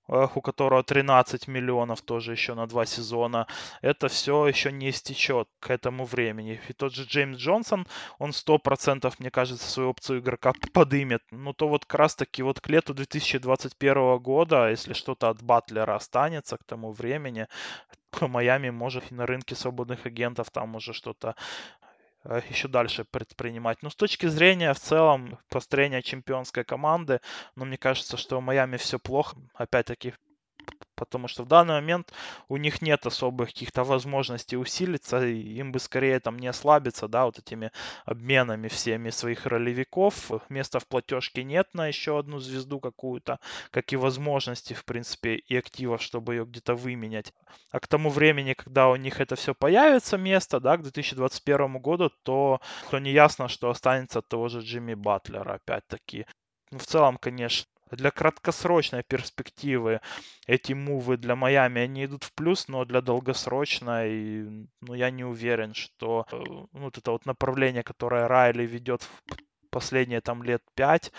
э, у которого 13 миллионов тоже еще на два сезона, это все еще не истечет к этому времени. И тот же Джеймс Джонсон, он 100%, мне кажется, свою опцию игрока подымет. Ну то вот как раз таки вот к лету 2021 года, если что-то от Батлера останется к тому времени, Майами может на рынке свободных агентов там уже что-то э, еще дальше предпринимать. Но с точки зрения в целом построения чемпионской команды, ну, мне кажется, что в Майами все плохо. Опять-таки, потому что в данный момент у них нет особых каких-то возможностей усилиться, им бы скорее там не ослабиться, да, вот этими обменами всеми своих ролевиков. Места в платежке нет на еще одну звезду какую-то, как и возможности, в принципе, и активов, чтобы ее где-то выменять. А к тому времени, когда у них это все появится, место, да, к 2021 году, то, то не ясно, что останется от того же Джимми Батлера, опять-таки. Ну, в целом, конечно, для краткосрочной перспективы эти мувы для Майами, они идут в плюс, но для долгосрочной, ну, я не уверен, что э, ну, вот это вот направление, которое Райли ведет в последние там лет пять,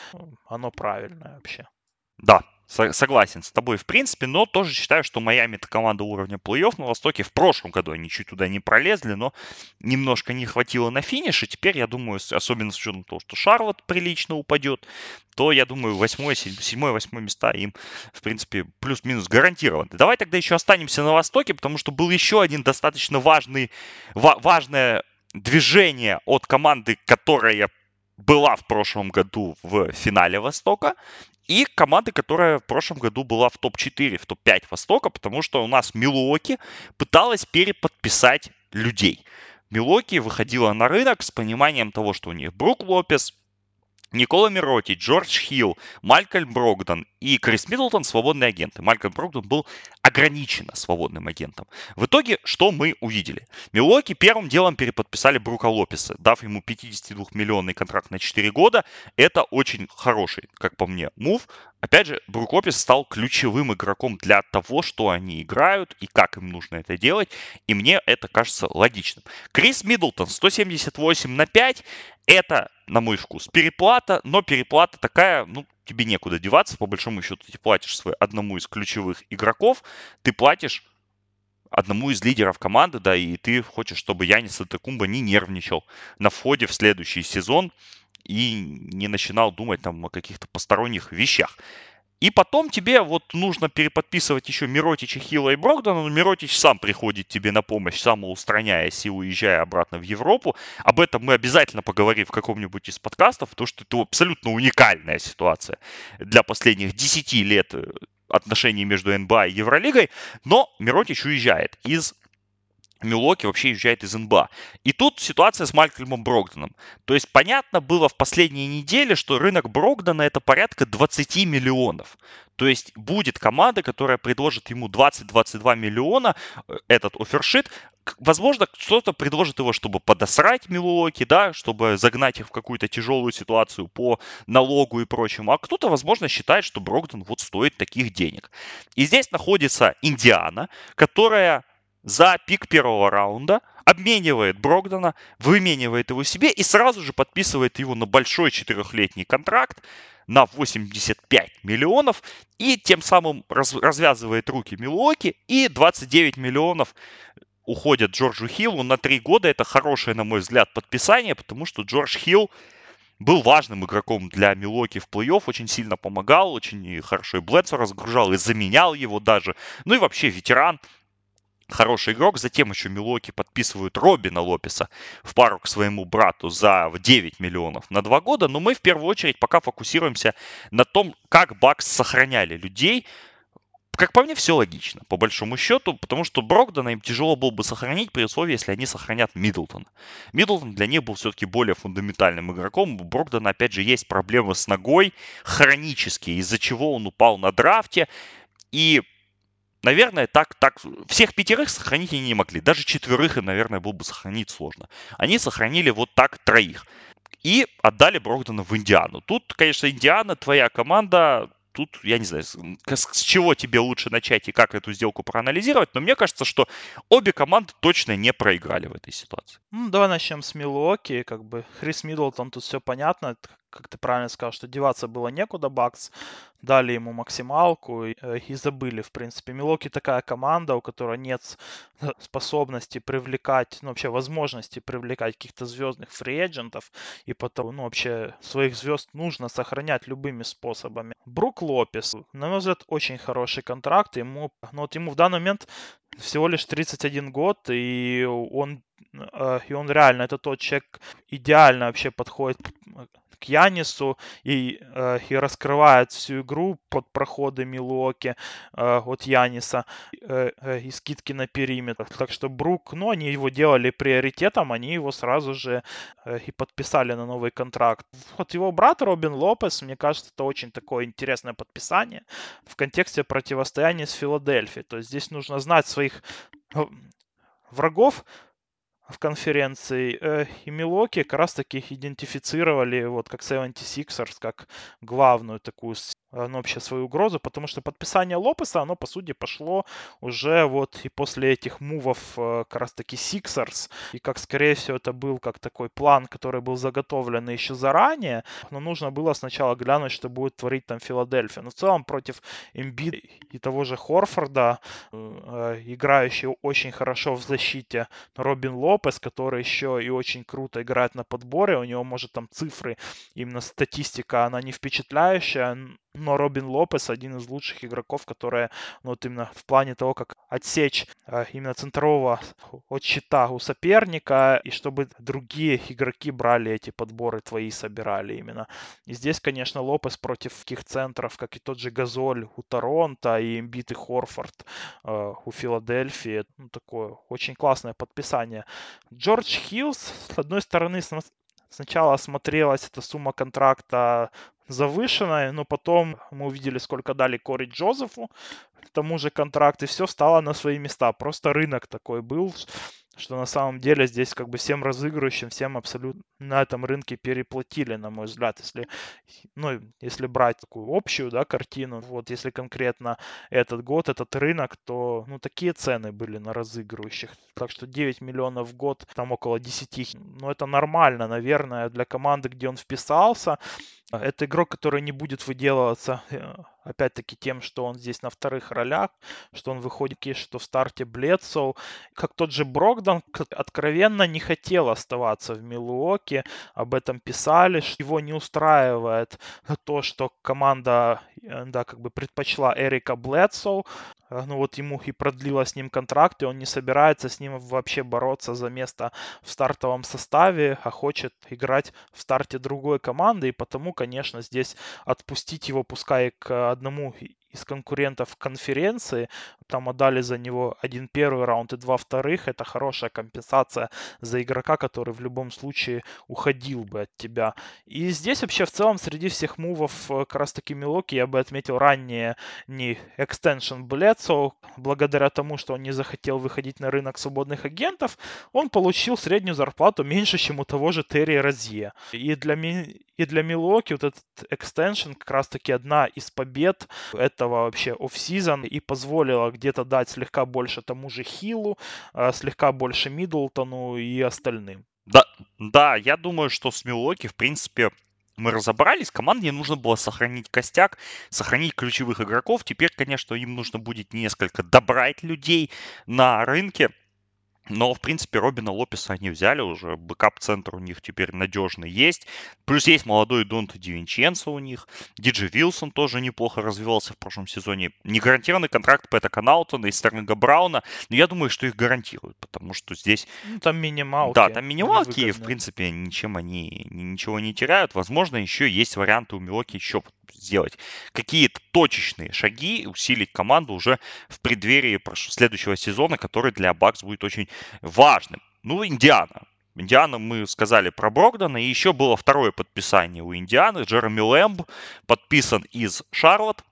оно правильное вообще. Да, согласен с тобой в принципе, но тоже считаю, что Майами это команда уровня плей-офф на Востоке. В прошлом году они чуть туда не пролезли, но немножко не хватило на финиш. И теперь, я думаю, особенно с учетом того, что Шарлот прилично упадет, то, я думаю, 8, 7, 8 места им, в принципе, плюс-минус гарантированы. Давай тогда еще останемся на Востоке, потому что был еще один достаточно важный, ва- важное движение от команды, которая была в прошлом году в финале Востока, и команды, которая в прошлом году была в топ-4, в топ-5 Востока, потому что у нас Милуоки пыталась переподписать людей. Милуоки выходила на рынок с пониманием того, что у них Брук Лопес, Никола Мироти, Джордж Хилл, Малькольм Брогдон и Крис Миддлтон свободные агенты. Малькольм Брогдон был ограниченно свободным агентом. В итоге, что мы увидели? Милоки первым делом переподписали Брука Лопеса, дав ему 52-миллионный контракт на 4 года. Это очень хороший, как по мне, мув. Опять же, Брук Лопес стал ключевым игроком для того, что они играют и как им нужно это делать. И мне это кажется логичным. Крис Миддлтон 178 на 5. Это, на мой вкус, переплата, но переплата такая, ну, тебе некуда деваться, по большому счету ты платишь свой, одному из ключевых игроков, ты платишь одному из лидеров команды, да, и ты хочешь, чтобы Янис Атакумба не нервничал на входе в следующий сезон и не начинал думать там о каких-то посторонних вещах. И потом тебе вот нужно переподписывать еще Миротича, Хилла и Брогдана, но Миротич сам приходит тебе на помощь, самоустраняясь и уезжая обратно в Европу. Об этом мы обязательно поговорим в каком-нибудь из подкастов, потому что это абсолютно уникальная ситуация для последних 10 лет э, отношений между НБА и Евролигой. Но Миротич уезжает из Милоки вообще уезжает из НБА. И тут ситуация с Малькольмом Брогденом. То есть понятно было в последние недели, что рынок Брогдена это порядка 20 миллионов. То есть будет команда, которая предложит ему 20-22 миллиона, э, этот офершит. Возможно, кто-то предложит его, чтобы подосрать Милуоки, да, чтобы загнать их в какую-то тяжелую ситуацию по налогу и прочему. А кто-то, возможно, считает, что Брогден вот стоит таких денег. И здесь находится Индиана, которая за пик первого раунда, обменивает Брогдана, выменивает его себе и сразу же подписывает его на большой четырехлетний контракт на 85 миллионов и тем самым раз, развязывает руки Милуоки и 29 миллионов уходят Джорджу Хиллу на три года. Это хорошее, на мой взгляд, подписание, потому что Джордж Хилл был важным игроком для Милоки в плей-офф, очень сильно помогал, очень хорошо и Блэдсо разгружал, и заменял его даже. Ну и вообще ветеран, хороший игрок. Затем еще Милоки подписывают Робина Лопеса в пару к своему брату за 9 миллионов на 2 года. Но мы в первую очередь пока фокусируемся на том, как Бакс сохраняли людей как по мне, все логично, по большому счету, потому что Брогдона им тяжело было бы сохранить при условии, если они сохранят Миддлтона. Миддлтон для них был все-таки более фундаментальным игроком. У Брогдона, опять же, есть проблемы с ногой хронические, из-за чего он упал на драфте. И Наверное, так, так всех пятерых сохранить они не могли. Даже четверых наверное, было бы сохранить сложно. Они сохранили вот так троих. И отдали Брогдона в Индиану. Тут, конечно, Индиана, твоя команда, тут, я не знаю, с чего тебе лучше начать и как эту сделку проанализировать, но мне кажется, что обе команды точно не проиграли в этой ситуации. Ну, давай начнем с Милуоки. Как бы Хрис Миддлтон, тут все понятно. Как ты правильно сказал, что деваться было некуда, Бакс дали ему максималку и, э, и забыли, в принципе. Милоки такая команда, у которой нет способности привлекать, ну, вообще возможности привлекать каких-то звездных фриэджентов, и потом, ну, вообще своих звезд нужно сохранять любыми способами. Брук Лопес, на мой взгляд, очень хороший контракт, ему, ну, вот ему в данный момент всего лишь 31 год, и он, э, и он реально, это тот человек, идеально вообще подходит к Янису и, э, и раскрывает всю игру под проходы Милуоки э, от Яниса э, э, и скидки на периметр. Так что Брук, ну, они его делали приоритетом, они его сразу же и подписали на новый контракт. Вот его брат Робин Лопес, мне кажется, это очень такое интересное подписание в контексте противостояния с Филадельфией. То есть здесь нужно знать своих врагов, в конференции. Э, и Милоки как раз таки идентифицировали вот как 76ers, как главную такую ну, вообще свою угрозу, потому что подписание Лопеса, оно, по сути, пошло уже вот и после этих мувов э, как раз-таки Sixers, и как, скорее всего, это был как такой план, который был заготовлен еще заранее, но нужно было сначала глянуть, что будет творить там Филадельфия. Но в целом против Эмбида и того же Хорфорда, э, играющий очень хорошо в защите Робин Лопес, который еще и очень круто играет на подборе, у него, может, там цифры, именно статистика, она не впечатляющая, но Робин Лопес один из лучших игроков, которые ну, вот именно в плане того, как отсечь э, именно центрового от щита у соперника, и чтобы другие игроки брали эти подборы твои, собирали именно. И здесь, конечно, Лопес против таких центров, как и тот же Газоль у Торонто, и Эмбит и Хорфорд э, у Филадельфии. Ну, такое очень классное подписание. Джордж Хиллс, с одной стороны, сначала смотрелась эта сумма контракта завышенная, но потом мы увидели, сколько дали Кори Джозефу, тому же контракт, и все стало на свои места. Просто рынок такой был, что на самом деле здесь как бы всем разыгрывающим, всем абсолютно на этом рынке переплатили, на мой взгляд, если, ну, если брать такую общую, да, картину, вот если конкретно этот год, этот рынок, то, ну, такие цены были на разыгрывающих, так что 9 миллионов в год, там около 10, ну, это нормально, наверное, для команды, где он вписался, это игрок, который не будет выделываться э, опять-таки тем, что он здесь на вторых ролях, что он выходит, что в старте Бледсоу. Как тот же Брогдан откровенно не хотел оставаться в Милуоке, об этом писали, что его не устраивает то, что команда э, да, как бы предпочла Эрика Бледсоу, э, ну вот ему и продлила с ним контракт, и он не собирается с ним вообще бороться за место в стартовом составе, а хочет играть в старте другой команды, и потому, конечно, здесь отпустить его, пускай к одному из конкурентов конференции. Там отдали за него один первый раунд и два вторых. Это хорошая компенсация за игрока, который в любом случае уходил бы от тебя. И здесь вообще в целом среди всех мувов э, как раз таки Милоки я бы отметил ранее не экстеншн Блецо, благодаря тому, что он не захотел выходить на рынок свободных агентов, он получил среднюю зарплату меньше, чем у того же Терри Розье. И для, и для Милоки вот этот экстеншн как раз таки одна из побед это этого вообще офсизон и позволила где-то дать слегка больше тому же Хилу, а, слегка больше Миддлтону и остальным. Да, да, я думаю, что с Милоки, в принципе, мы разобрались, команде нужно было сохранить костяк, сохранить ключевых игроков. Теперь, конечно, им нужно будет несколько добрать людей на рынке. Но, в принципе, Робина Лопеса они взяли уже. Бэкап-центр у них теперь надежный есть. Плюс есть молодой Донта Дивинченцо у них. Диджи Вилсон тоже неплохо развивался в прошлом сезоне. Не гарантированный контракт Пэта Канаутона и Стерлинга Брауна. Но я думаю, что их гарантируют, потому что здесь... Ну, там минималки. Да, там минималки, и, в принципе, ничем они ничего не теряют. Возможно, еще есть варианты у Милоки еще сделать какие-то точечные шаги усилить команду уже в преддверии следующего сезона, который для Бакс будет очень важным. Ну, Индиана. Индиана мы сказали про Брогдана, и еще было второе подписание у Индианы. Джереми Лэмб подписан из Шарлотт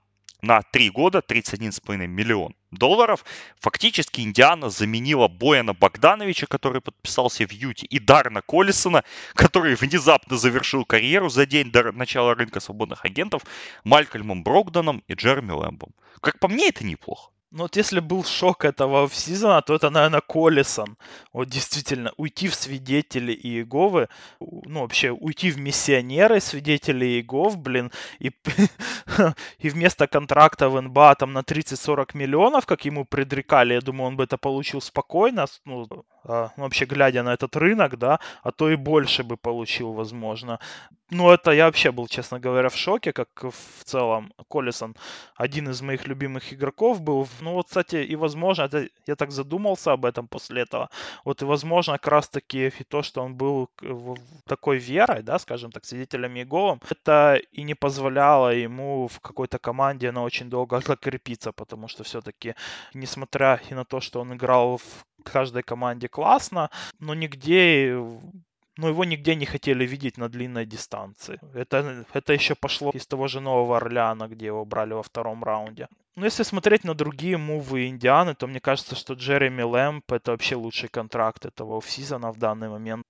на 3 года 31,5 миллион долларов. Фактически Индиана заменила Бояна Богдановича, который подписался в Юте, и Дарна Коллисона, который внезапно завершил карьеру за день до начала рынка свободных агентов, Малькольмом Брогданом и Джереми Лэмбом. Как по мне, это неплохо. Ну вот если был шок этого сезона, то это, наверное, Колесон. Вот действительно, уйти в свидетели Иеговы, ну вообще уйти в миссионеры свидетели Иегов, блин, и, и вместо контракта в НБА там на 30-40 миллионов, как ему предрекали, я думаю, он бы это получил спокойно, ну, а, ну, вообще глядя на этот рынок, да, а то и больше бы получил, возможно. Ну, это я вообще был, честно говоря, в шоке, как в целом Коллисон один из моих любимых игроков был. Ну, вот, кстати, и возможно, это, я так задумался об этом после этого, вот и возможно как раз-таки и то, что он был такой верой, да, скажем так, свидетелем Иеговым, это и не позволяло ему в какой-то команде на очень долго закрепиться, потому что все-таки, несмотря и на то, что он играл в каждой команде классно, но нигде но его нигде не хотели видеть на длинной дистанции. Это, это еще пошло из того же Нового Орлеана, где его брали во втором раунде. Но если смотреть на другие мувы Индианы, то мне кажется, что Джереми Лэмп это вообще лучший контракт этого офсизона в данный момент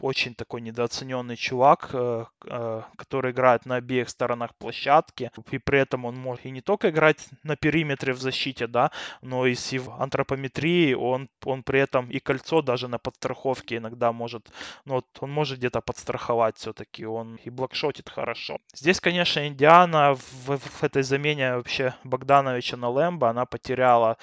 очень такой недооцененный чувак, э, э, который играет на обеих сторонах площадки, и при этом он может и не только играть на периметре в защите, да, но и с его антропометрией он, он при этом и кольцо даже на подстраховке иногда может, ну вот он может где-то подстраховать все-таки, он и блокшотит хорошо. Здесь, конечно, Индиана в, в этой замене вообще Богдановича на Лэмбо, она потеряла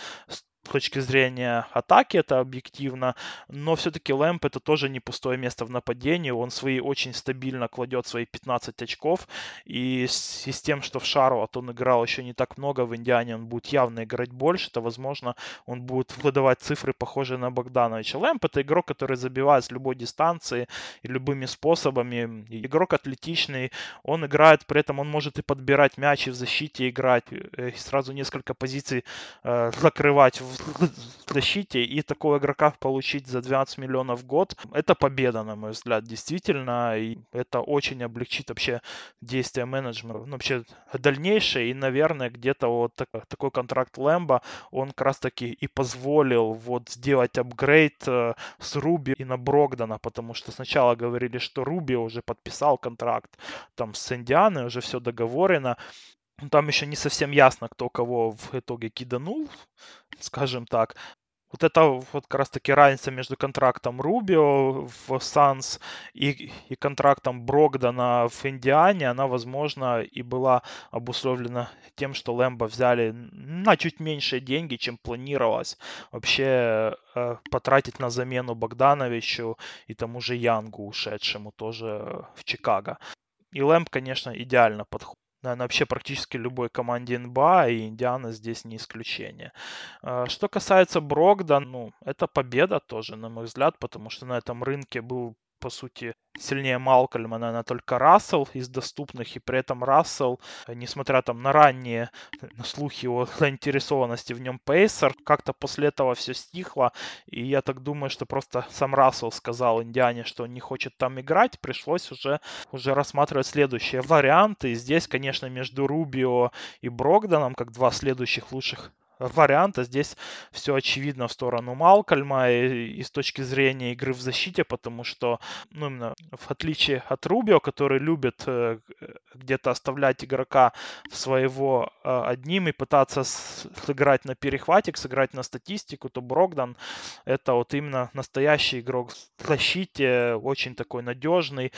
точки зрения атаки это объективно, но все-таки Лэмп это тоже не пустое место в нападении, он свои очень стабильно кладет свои 15 очков, и с, и с тем, что в Шарлот он играл еще не так много, в Индиане он будет явно играть больше, то, возможно, он будет выдавать цифры, похожие на Богдановича. Лэмп это игрок, который забивает с любой дистанции и любыми способами, игрок атлетичный, он играет, при этом он может и подбирать мяч и в защите играть, и сразу несколько позиций э, закрывать в в защите и такого игрока получить за 12 миллионов в год, это победа, на мой взгляд, действительно, и это очень облегчит вообще действия менеджмента, ну, вообще дальнейшее, и, наверное, где-то вот так, такой контракт Лэмбо, он как раз таки и позволил вот сделать апгрейд э, с Руби и на Брогдана, потому что сначала говорили, что Руби уже подписал контракт там с Индианой, уже все договорено, там еще не совсем ясно, кто кого в итоге киданул, скажем так. Вот это вот как раз таки разница между контрактом Рубио в Санс и, и контрактом Брогдана в Индиане, она, возможно, и была обусловлена тем, что Лэмбо взяли на чуть меньшие деньги, чем планировалось вообще э, потратить на замену Богдановичу и тому же Янгу, ушедшему тоже в Чикаго. И Лэмб, конечно, идеально подходит наверное, вообще практически любой команде НБА, и Индиана здесь не исключение. А, что касается Брогда, ну, это победа тоже, на мой взгляд, потому что на этом рынке был по сути, сильнее Малкольма, наверное, только Рассел из доступных, и при этом Рассел, несмотря там на ранние слухи о заинтересованности в нем Пейсер, как-то после этого все стихло, и я так думаю, что просто сам Рассел сказал Индиане, что он не хочет там играть, пришлось уже, уже рассматривать следующие варианты, и здесь, конечно, между Рубио и Брогданом, как два следующих лучших варианта. Здесь все очевидно в сторону Малкольма и, и с точки зрения игры в защите, потому что, ну, именно в отличие от Рубио, который любит э, где-то оставлять игрока своего э, одним и пытаться сыграть на перехватик, сыграть на статистику, то Брогдан это вот именно настоящий игрок в защите, очень такой надежный.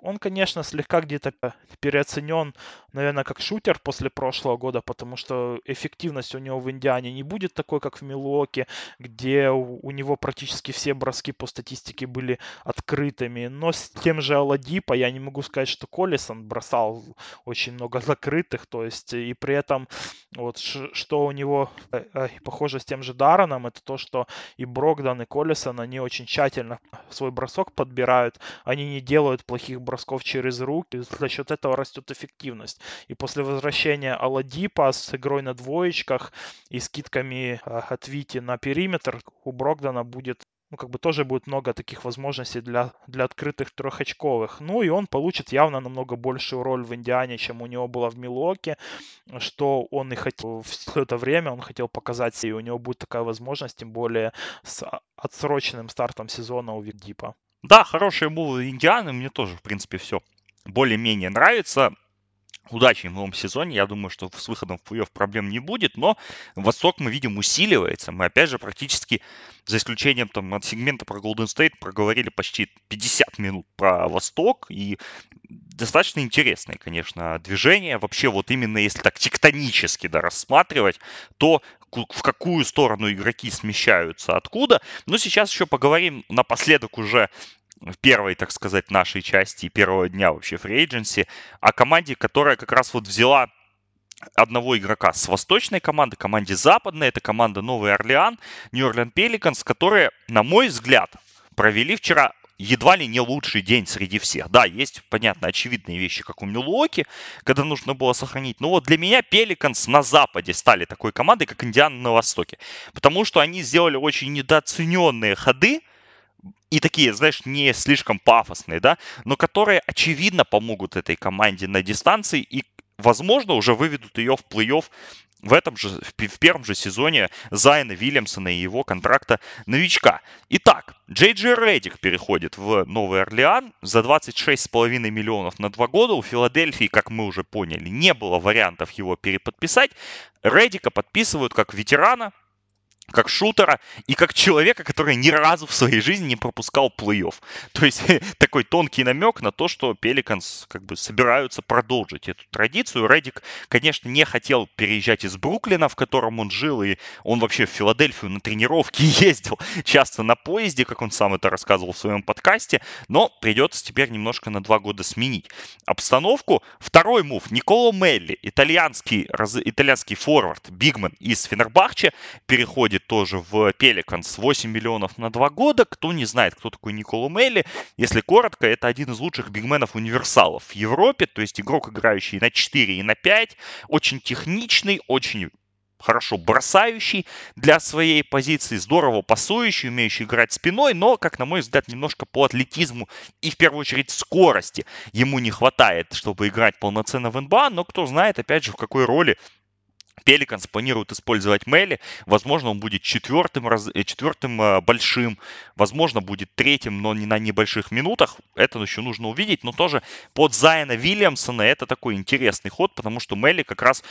Он, конечно, слегка где-то переоценен, наверное, как шутер после прошлого года, потому что эффективность у него в Индиане не будет такой, как в Милуоке, где у него практически все броски по статистике были открытыми. Но с тем же Аладипа я не могу сказать, что Коллисон бросал очень много закрытых, то есть и при этом вот что у него э, э, похоже с тем же Дараном, это то, что и Брогдан, и Коллисон, они очень тщательно свой бросок подбирают, они не делают плохих бросков через руки, за счет этого растет эффективность. И после возвращения Аладипа с игрой на двоечках и скидками э, от Вити на периметр у Брогдана будет ну, как бы тоже будет много таких возможностей для, для открытых трехочковых. Ну, и он получит явно намного большую роль в Индиане, чем у него было в Милуоке, что он и хотел в это время, он хотел показать, и у него будет такая возможность, тем более с отсроченным стартом сезона у Викдипа. Да, хорошие мувы Индианы, мне тоже, в принципе, все более-менее нравится удачи в новом сезоне. Я думаю, что с выходом в плей-офф проблем не будет, но Восток мы видим усиливается. Мы опять же практически, за исключением там от сегмента про Golden State, проговорили почти 50 минут про Восток и достаточно интересное, конечно, движение. Вообще вот именно если так тектонически да, рассматривать, то в какую сторону игроки смещаются, откуда. Но сейчас еще поговорим напоследок уже в первой, так сказать, нашей части первого дня вообще free agency, о команде, которая как раз вот взяла одного игрока с восточной команды, команде западной, это команда Новый Орлеан, Нью-Орлеан Пеликанс, которые, на мой взгляд, провели вчера едва ли не лучший день среди всех. Да, есть, понятно, очевидные вещи, как у Милуоки, когда нужно было сохранить. Но вот для меня Пеликанс на Западе стали такой командой, как Индиана на Востоке. Потому что они сделали очень недооцененные ходы, и такие, знаешь, не слишком пафосные, да, но которые, очевидно, помогут этой команде на дистанции и, возможно, уже выведут ее в плей-офф в этом же, в первом же сезоне Зайна Вильямсона и его контракта новичка. Итак, Джей Джей Реддик переходит в Новый Орлеан за 26,5 миллионов на два года. У Филадельфии, как мы уже поняли, не было вариантов его переподписать. Реддика подписывают как ветерана, как шутера и как человека, который ни разу в своей жизни не пропускал плей-офф. То есть такой тонкий намек на то, что Пеликанс как бы собираются продолжить эту традицию. Реддик, конечно, не хотел переезжать из Бруклина, в котором он жил, и он вообще в Филадельфию на тренировки ездил часто на поезде, как он сам это рассказывал в своем подкасте, но придется теперь немножко на два года сменить обстановку. Второй мув. Николо Мелли, итальянский, раз, итальянский форвард, бигмен из Фенербахче, переходит уходит тоже в Пеликанс 8 миллионов на 2 года. Кто не знает, кто такой Никола Мелли, если коротко, это один из лучших бигменов-универсалов в Европе, то есть игрок, играющий на 4 и на 5, очень техничный, очень хорошо бросающий для своей позиции, здорово пасующий, умеющий играть спиной, но, как на мой взгляд, немножко по атлетизму и в первую очередь скорости ему не хватает, чтобы играть полноценно в НБА, но кто знает, опять же, в какой роли Пеликанс планирует использовать Мели. Возможно, он будет четвертым, раз... Э, четвертым э, большим. Возможно, будет третьим, но не на небольших минутах. Это еще нужно увидеть. Но тоже под Зайна Вильямсона это такой интересный ход, потому что Мели как раз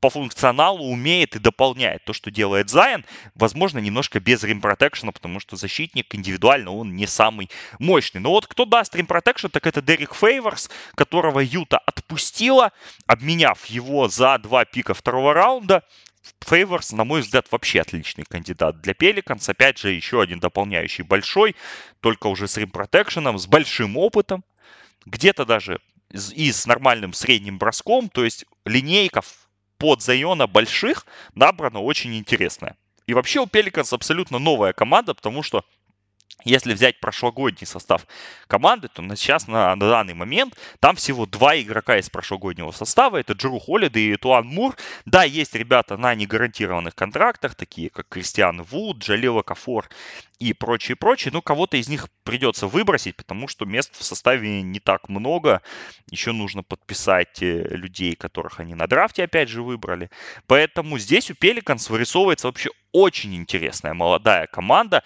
по функционалу умеет и дополняет то, что делает Зайон. Возможно, немножко без рим протекшена, потому что защитник индивидуально он не самый мощный. Но вот кто даст рим протекшн, так это Дерек Фейворс, которого Юта отпустила, обменяв его за два пика второго раунда. Фейворс, на мой взгляд, вообще отличный кандидат для Пеликанс. Опять же, еще один дополняющий большой, только уже с рим протекшеном, с большим опытом. Где-то даже и с нормальным средним броском, то есть линейка под Зайона больших набрана очень интересная. И вообще у Пеликанс абсолютно новая команда, потому что если взять прошлогодний состав команды, то сейчас, на, на данный момент, там всего два игрока из прошлогоднего состава. Это Джеру Холлиды и Туан Мур. Да, есть ребята на негарантированных контрактах, такие как Кристиан Вуд, Джалила Кафор и прочее, прочее. Ну, кого-то из них придется выбросить, потому что мест в составе не так много. Еще нужно подписать э, людей, которых они на драфте опять же выбрали. Поэтому здесь у Пеликанс вырисовывается вообще очень интересная молодая команда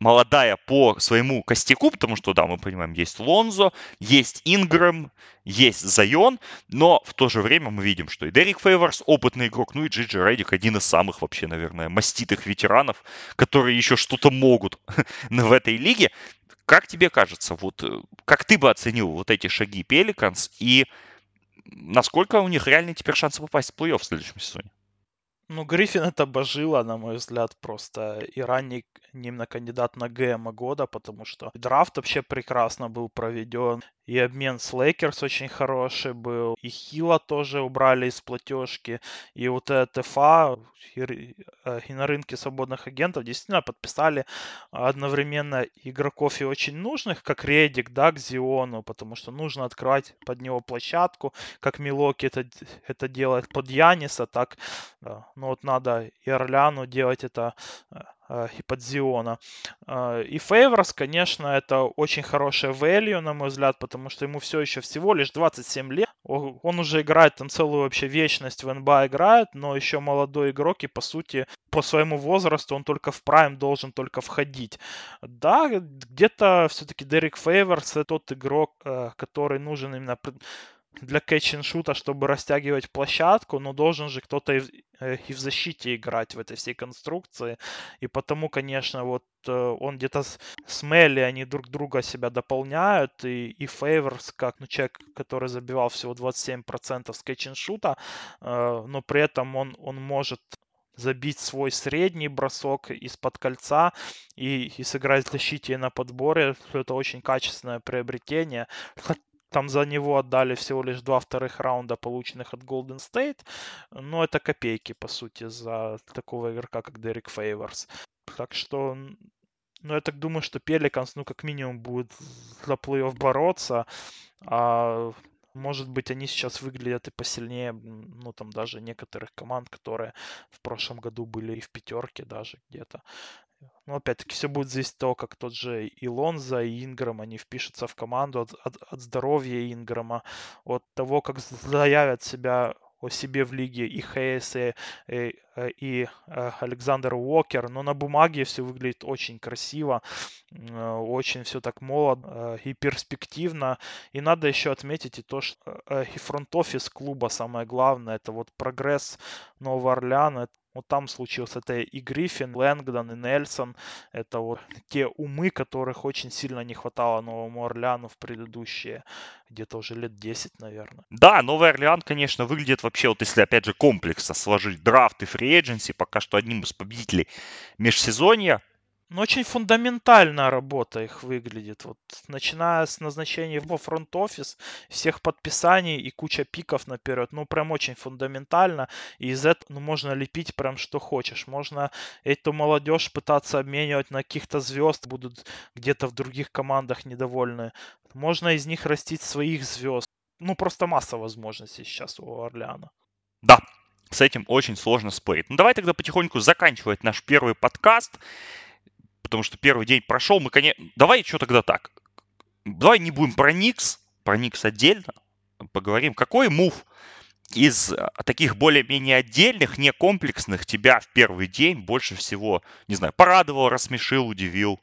молодая по своему костяку, потому что, да, мы понимаем, есть Лонзо, есть Ингрэм, есть Зайон, но в то же время мы видим, что и Дерек Фейворс опытный игрок, ну и Джиджи Райдик один из самых вообще, наверное, маститых ветеранов, которые еще что-то могут в этой лиге. Как тебе кажется, вот э, как ты бы оценил вот эти шаги Пеликанс и насколько у них реально теперь шансы попасть в плей-офф в следующем сезоне? Ну, Гриффин это божила, на мой взгляд, просто и ранний именно кандидат на GM года, потому что драфт вообще прекрасно был проведен, И обмен с Лейкерс очень хороший был. И Хила тоже убрали из платежки. И вот ТФА э, и на рынке свободных агентов действительно подписали одновременно игроков и очень нужных, как Редик, да, к Зиону, потому что нужно открывать под него площадку, как Милоки это, это делает под Яниса, так, да. ну вот надо и Орляну делать это Э, и и Фейворс, конечно, это очень хорошая value, на мой взгляд, потому что ему все еще всего лишь 27 лет. Он уже играет там целую вообще вечность в НБА играет, но еще молодой игрок, и по сути по своему возрасту он только в прайм должен только входить. Да, где-то все-таки Дерек Фейворс это тот игрок, э, который нужен именно для кэтч-н-шута, чтобы растягивать площадку, но должен же кто-то и, э, и в защите играть в этой всей конструкции. И потому, конечно, вот э, он где-то с, с Мелли, они друг друга себя дополняют. И, и Фейверс, как ну, человек, который забивал всего 27% с кэтч-н-шута, э, но при этом он, он может забить свой средний бросок из-под кольца и, и сыграть в защите и на подборе. Это очень качественное приобретение. Там за него отдали всего лишь два вторых раунда, полученных от Golden State. Но это копейки, по сути, за такого игрока, как Дерек Фейверс. Так что ну, я так думаю, что Пеликанс, ну, как минимум, будет за плей-офф бороться. А может быть, они сейчас выглядят и посильнее, ну, там, даже некоторых команд, которые в прошлом году были и в пятерке даже где-то. Но опять-таки все будет зависеть от того, как тот же Илонза и Инграм, они впишутся в команду от, от, от здоровья Инграма, от того, как заявят себя о себе в лиге и Хейс, и, и, и Александр Уокер, но на бумаге все выглядит очень красиво, очень все так молодо и перспективно. И надо еще отметить и то, что и фронт-офис клуба самое главное, это вот прогресс Нового Орлеана, вот там случился это и Гриффин, Лэнгдон, и Нельсон. Это вот те умы, которых очень сильно не хватало Новому Орлеану в предыдущие где-то уже лет 10, наверное. Да, Новый Орлеан, конечно, выглядит вообще, вот если опять же комплексно сложить драфт и фри пока что одним из победителей межсезонья. Ну, очень фундаментальная работа их выглядит. Вот, начиная с назначения в фронт-офис, всех подписаний и куча пиков наперед. Ну, прям очень фундаментально. И из этого ну, можно лепить прям что хочешь. Можно эту молодежь пытаться обменивать на каких-то звезд, будут где-то в других командах недовольны. Можно из них растить своих звезд. Ну, просто масса возможностей сейчас у Орлеана. Да, с этим очень сложно спорить. Ну, давай тогда потихоньку заканчивать наш первый подкаст потому что первый день прошел, мы, конечно... Давай что тогда так? Давай не будем про Никс, про Никс отдельно поговорим. Какой мув из а, таких более-менее отдельных, не комплексных тебя в первый день больше всего, не знаю, порадовал, рассмешил, удивил?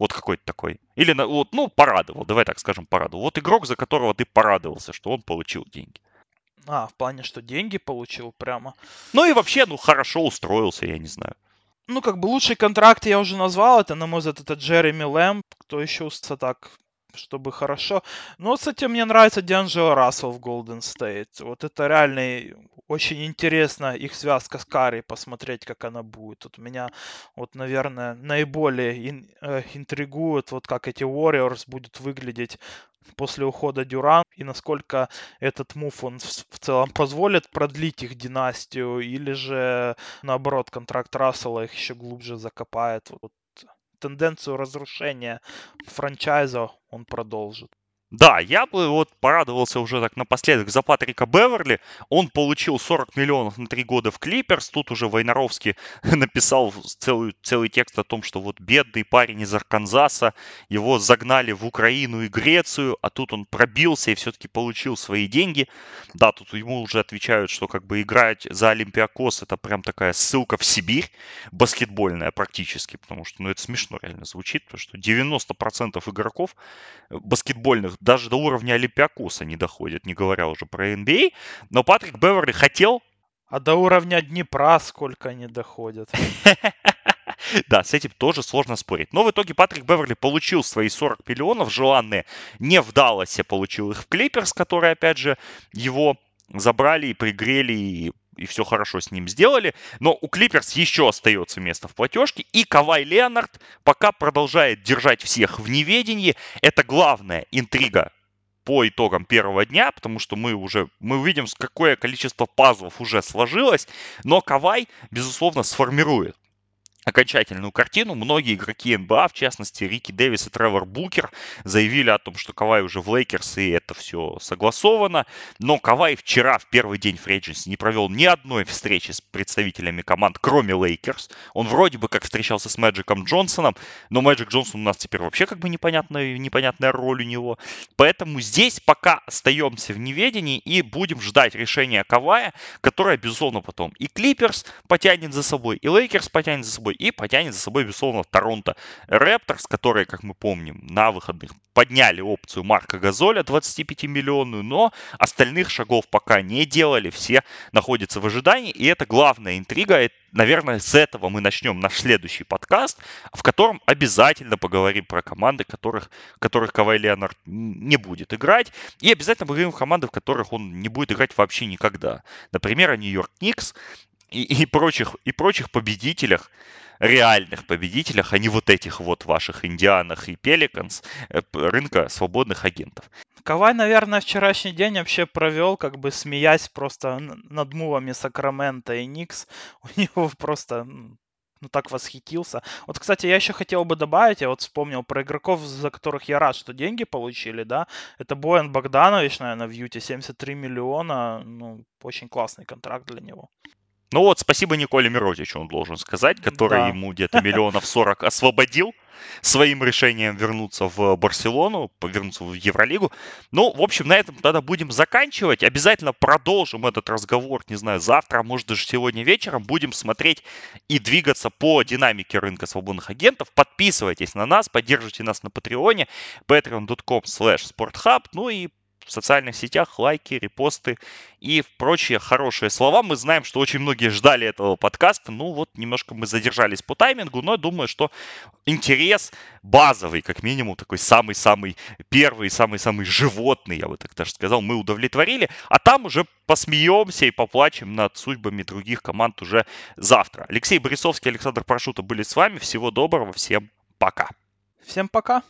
Вот какой-то такой. Или, вот, ну, порадовал, давай так скажем, порадовал. Вот игрок, за которого ты порадовался, что он получил деньги. А, в плане, что деньги получил прямо. Ну и вообще, ну, хорошо устроился, я не знаю ну, как бы лучший контракт я уже назвал. Это, на мой взгляд, это Джереми Лэм. Кто еще так, чтобы хорошо. Но, кстати, мне нравится Дианджело Рассел в Golden State. Вот это реально очень интересно их связка с Карри, посмотреть, как она будет. Вот меня, вот, наверное, наиболее ин, э, интригует, вот как эти Warriors будут выглядеть после ухода Дюран и насколько этот мув он в, целом позволит продлить их династию или же наоборот контракт Рассела их еще глубже закопает. Вот тенденцию разрушения франчайза он продолжит. Да, я бы вот порадовался уже так напоследок за Патрика Беверли. Он получил 40 миллионов на три года в Клиперс. Тут уже Войнаровский написал целый, целый текст о том, что вот бедный парень из Арканзаса, его загнали в Украину и Грецию, а тут он пробился и все-таки получил свои деньги. Да, тут ему уже отвечают, что как бы играть за Олимпиакос это прям такая ссылка в Сибирь, баскетбольная практически, потому что ну это смешно реально звучит, потому что 90% игроков баскетбольных даже до уровня Олимпиакоса не доходит, не говоря уже про NBA. Но Патрик Беверли хотел... А до уровня Днепра сколько они доходят? Да, с этим тоже сложно спорить. Но в итоге Патрик Беверли получил свои 40 миллионов желанные. Не в Далласе получил их в Клиперс, которые, опять же, его забрали и пригрели, и и все хорошо с ним сделали. Но у Клиперс еще остается место в платежке. И Кавай Леонард пока продолжает держать всех в неведении. Это главная интрига по итогам первого дня, потому что мы уже, мы увидим, какое количество пазлов уже сложилось, но Кавай, безусловно, сформирует окончательную картину. Многие игроки НБА, в частности Рики Дэвис и Тревор Букер, заявили о том, что Кавай уже в Лейкерс и это все согласовано. Но Кавай вчера, в первый день free agency, не провел ни одной встречи с представителями команд, кроме Лейкерс. Он вроде бы как встречался с Мэджиком Джонсоном, но Мэджик Джонсон у нас теперь вообще как бы непонятная, непонятная роль у него. Поэтому здесь пока остаемся в неведении и будем ждать решения Кавая, которое, безусловно, потом и Клиперс потянет за собой, и Лейкерс потянет за собой, и потянет за собой, безусловно, Торонто Репторс, которые, как мы помним, на выходных подняли опцию Марка Газоля 25-миллионную, но остальных шагов пока не делали, все находятся в ожидании, и это главная интрига, наверное, с этого мы начнем наш следующий подкаст, в котором обязательно поговорим про команды, которых, которых Кавай Леонард не будет играть, и обязательно поговорим о командах, в которых он не будет играть вообще никогда. Например, о Нью-Йорк Никс и, и, прочих, и прочих победителях, реальных победителях, а не вот этих вот ваших Индианах и Пеликанс э, рынка свободных агентов. Кавай, наверное, вчерашний день вообще провел, как бы смеясь просто над мувами Сакрамента и Никс. У него просто ну, так восхитился. Вот, кстати, я еще хотел бы добавить, я вот вспомнил про игроков, за которых я рад, что деньги получили, да. Это Боян Богданович, наверное, в Юте, 73 миллиона, ну, очень классный контракт для него. Ну вот, спасибо Николе Миротичу, он должен сказать, который да. ему где-то миллионов 40 освободил своим решением вернуться в Барселону, вернуться в Евролигу. Ну, в общем, на этом тогда будем заканчивать. Обязательно продолжим этот разговор, не знаю, завтра, а может даже сегодня вечером. Будем смотреть и двигаться по динамике рынка свободных агентов. Подписывайтесь на нас, поддерживайте нас на Патреоне, patreon.com slash sporthub. Ну и в социальных сетях, лайки, репосты и прочие хорошие слова. Мы знаем, что очень многие ждали этого подкаста. Ну вот, немножко мы задержались по таймингу, но думаю, что интерес базовый, как минимум, такой самый-самый первый, самый-самый животный, я бы так даже сказал, мы удовлетворили. А там уже посмеемся и поплачем над судьбами других команд уже завтра. Алексей Борисовский, Александр Парашута были с вами. Всего доброго, всем пока. Всем пока.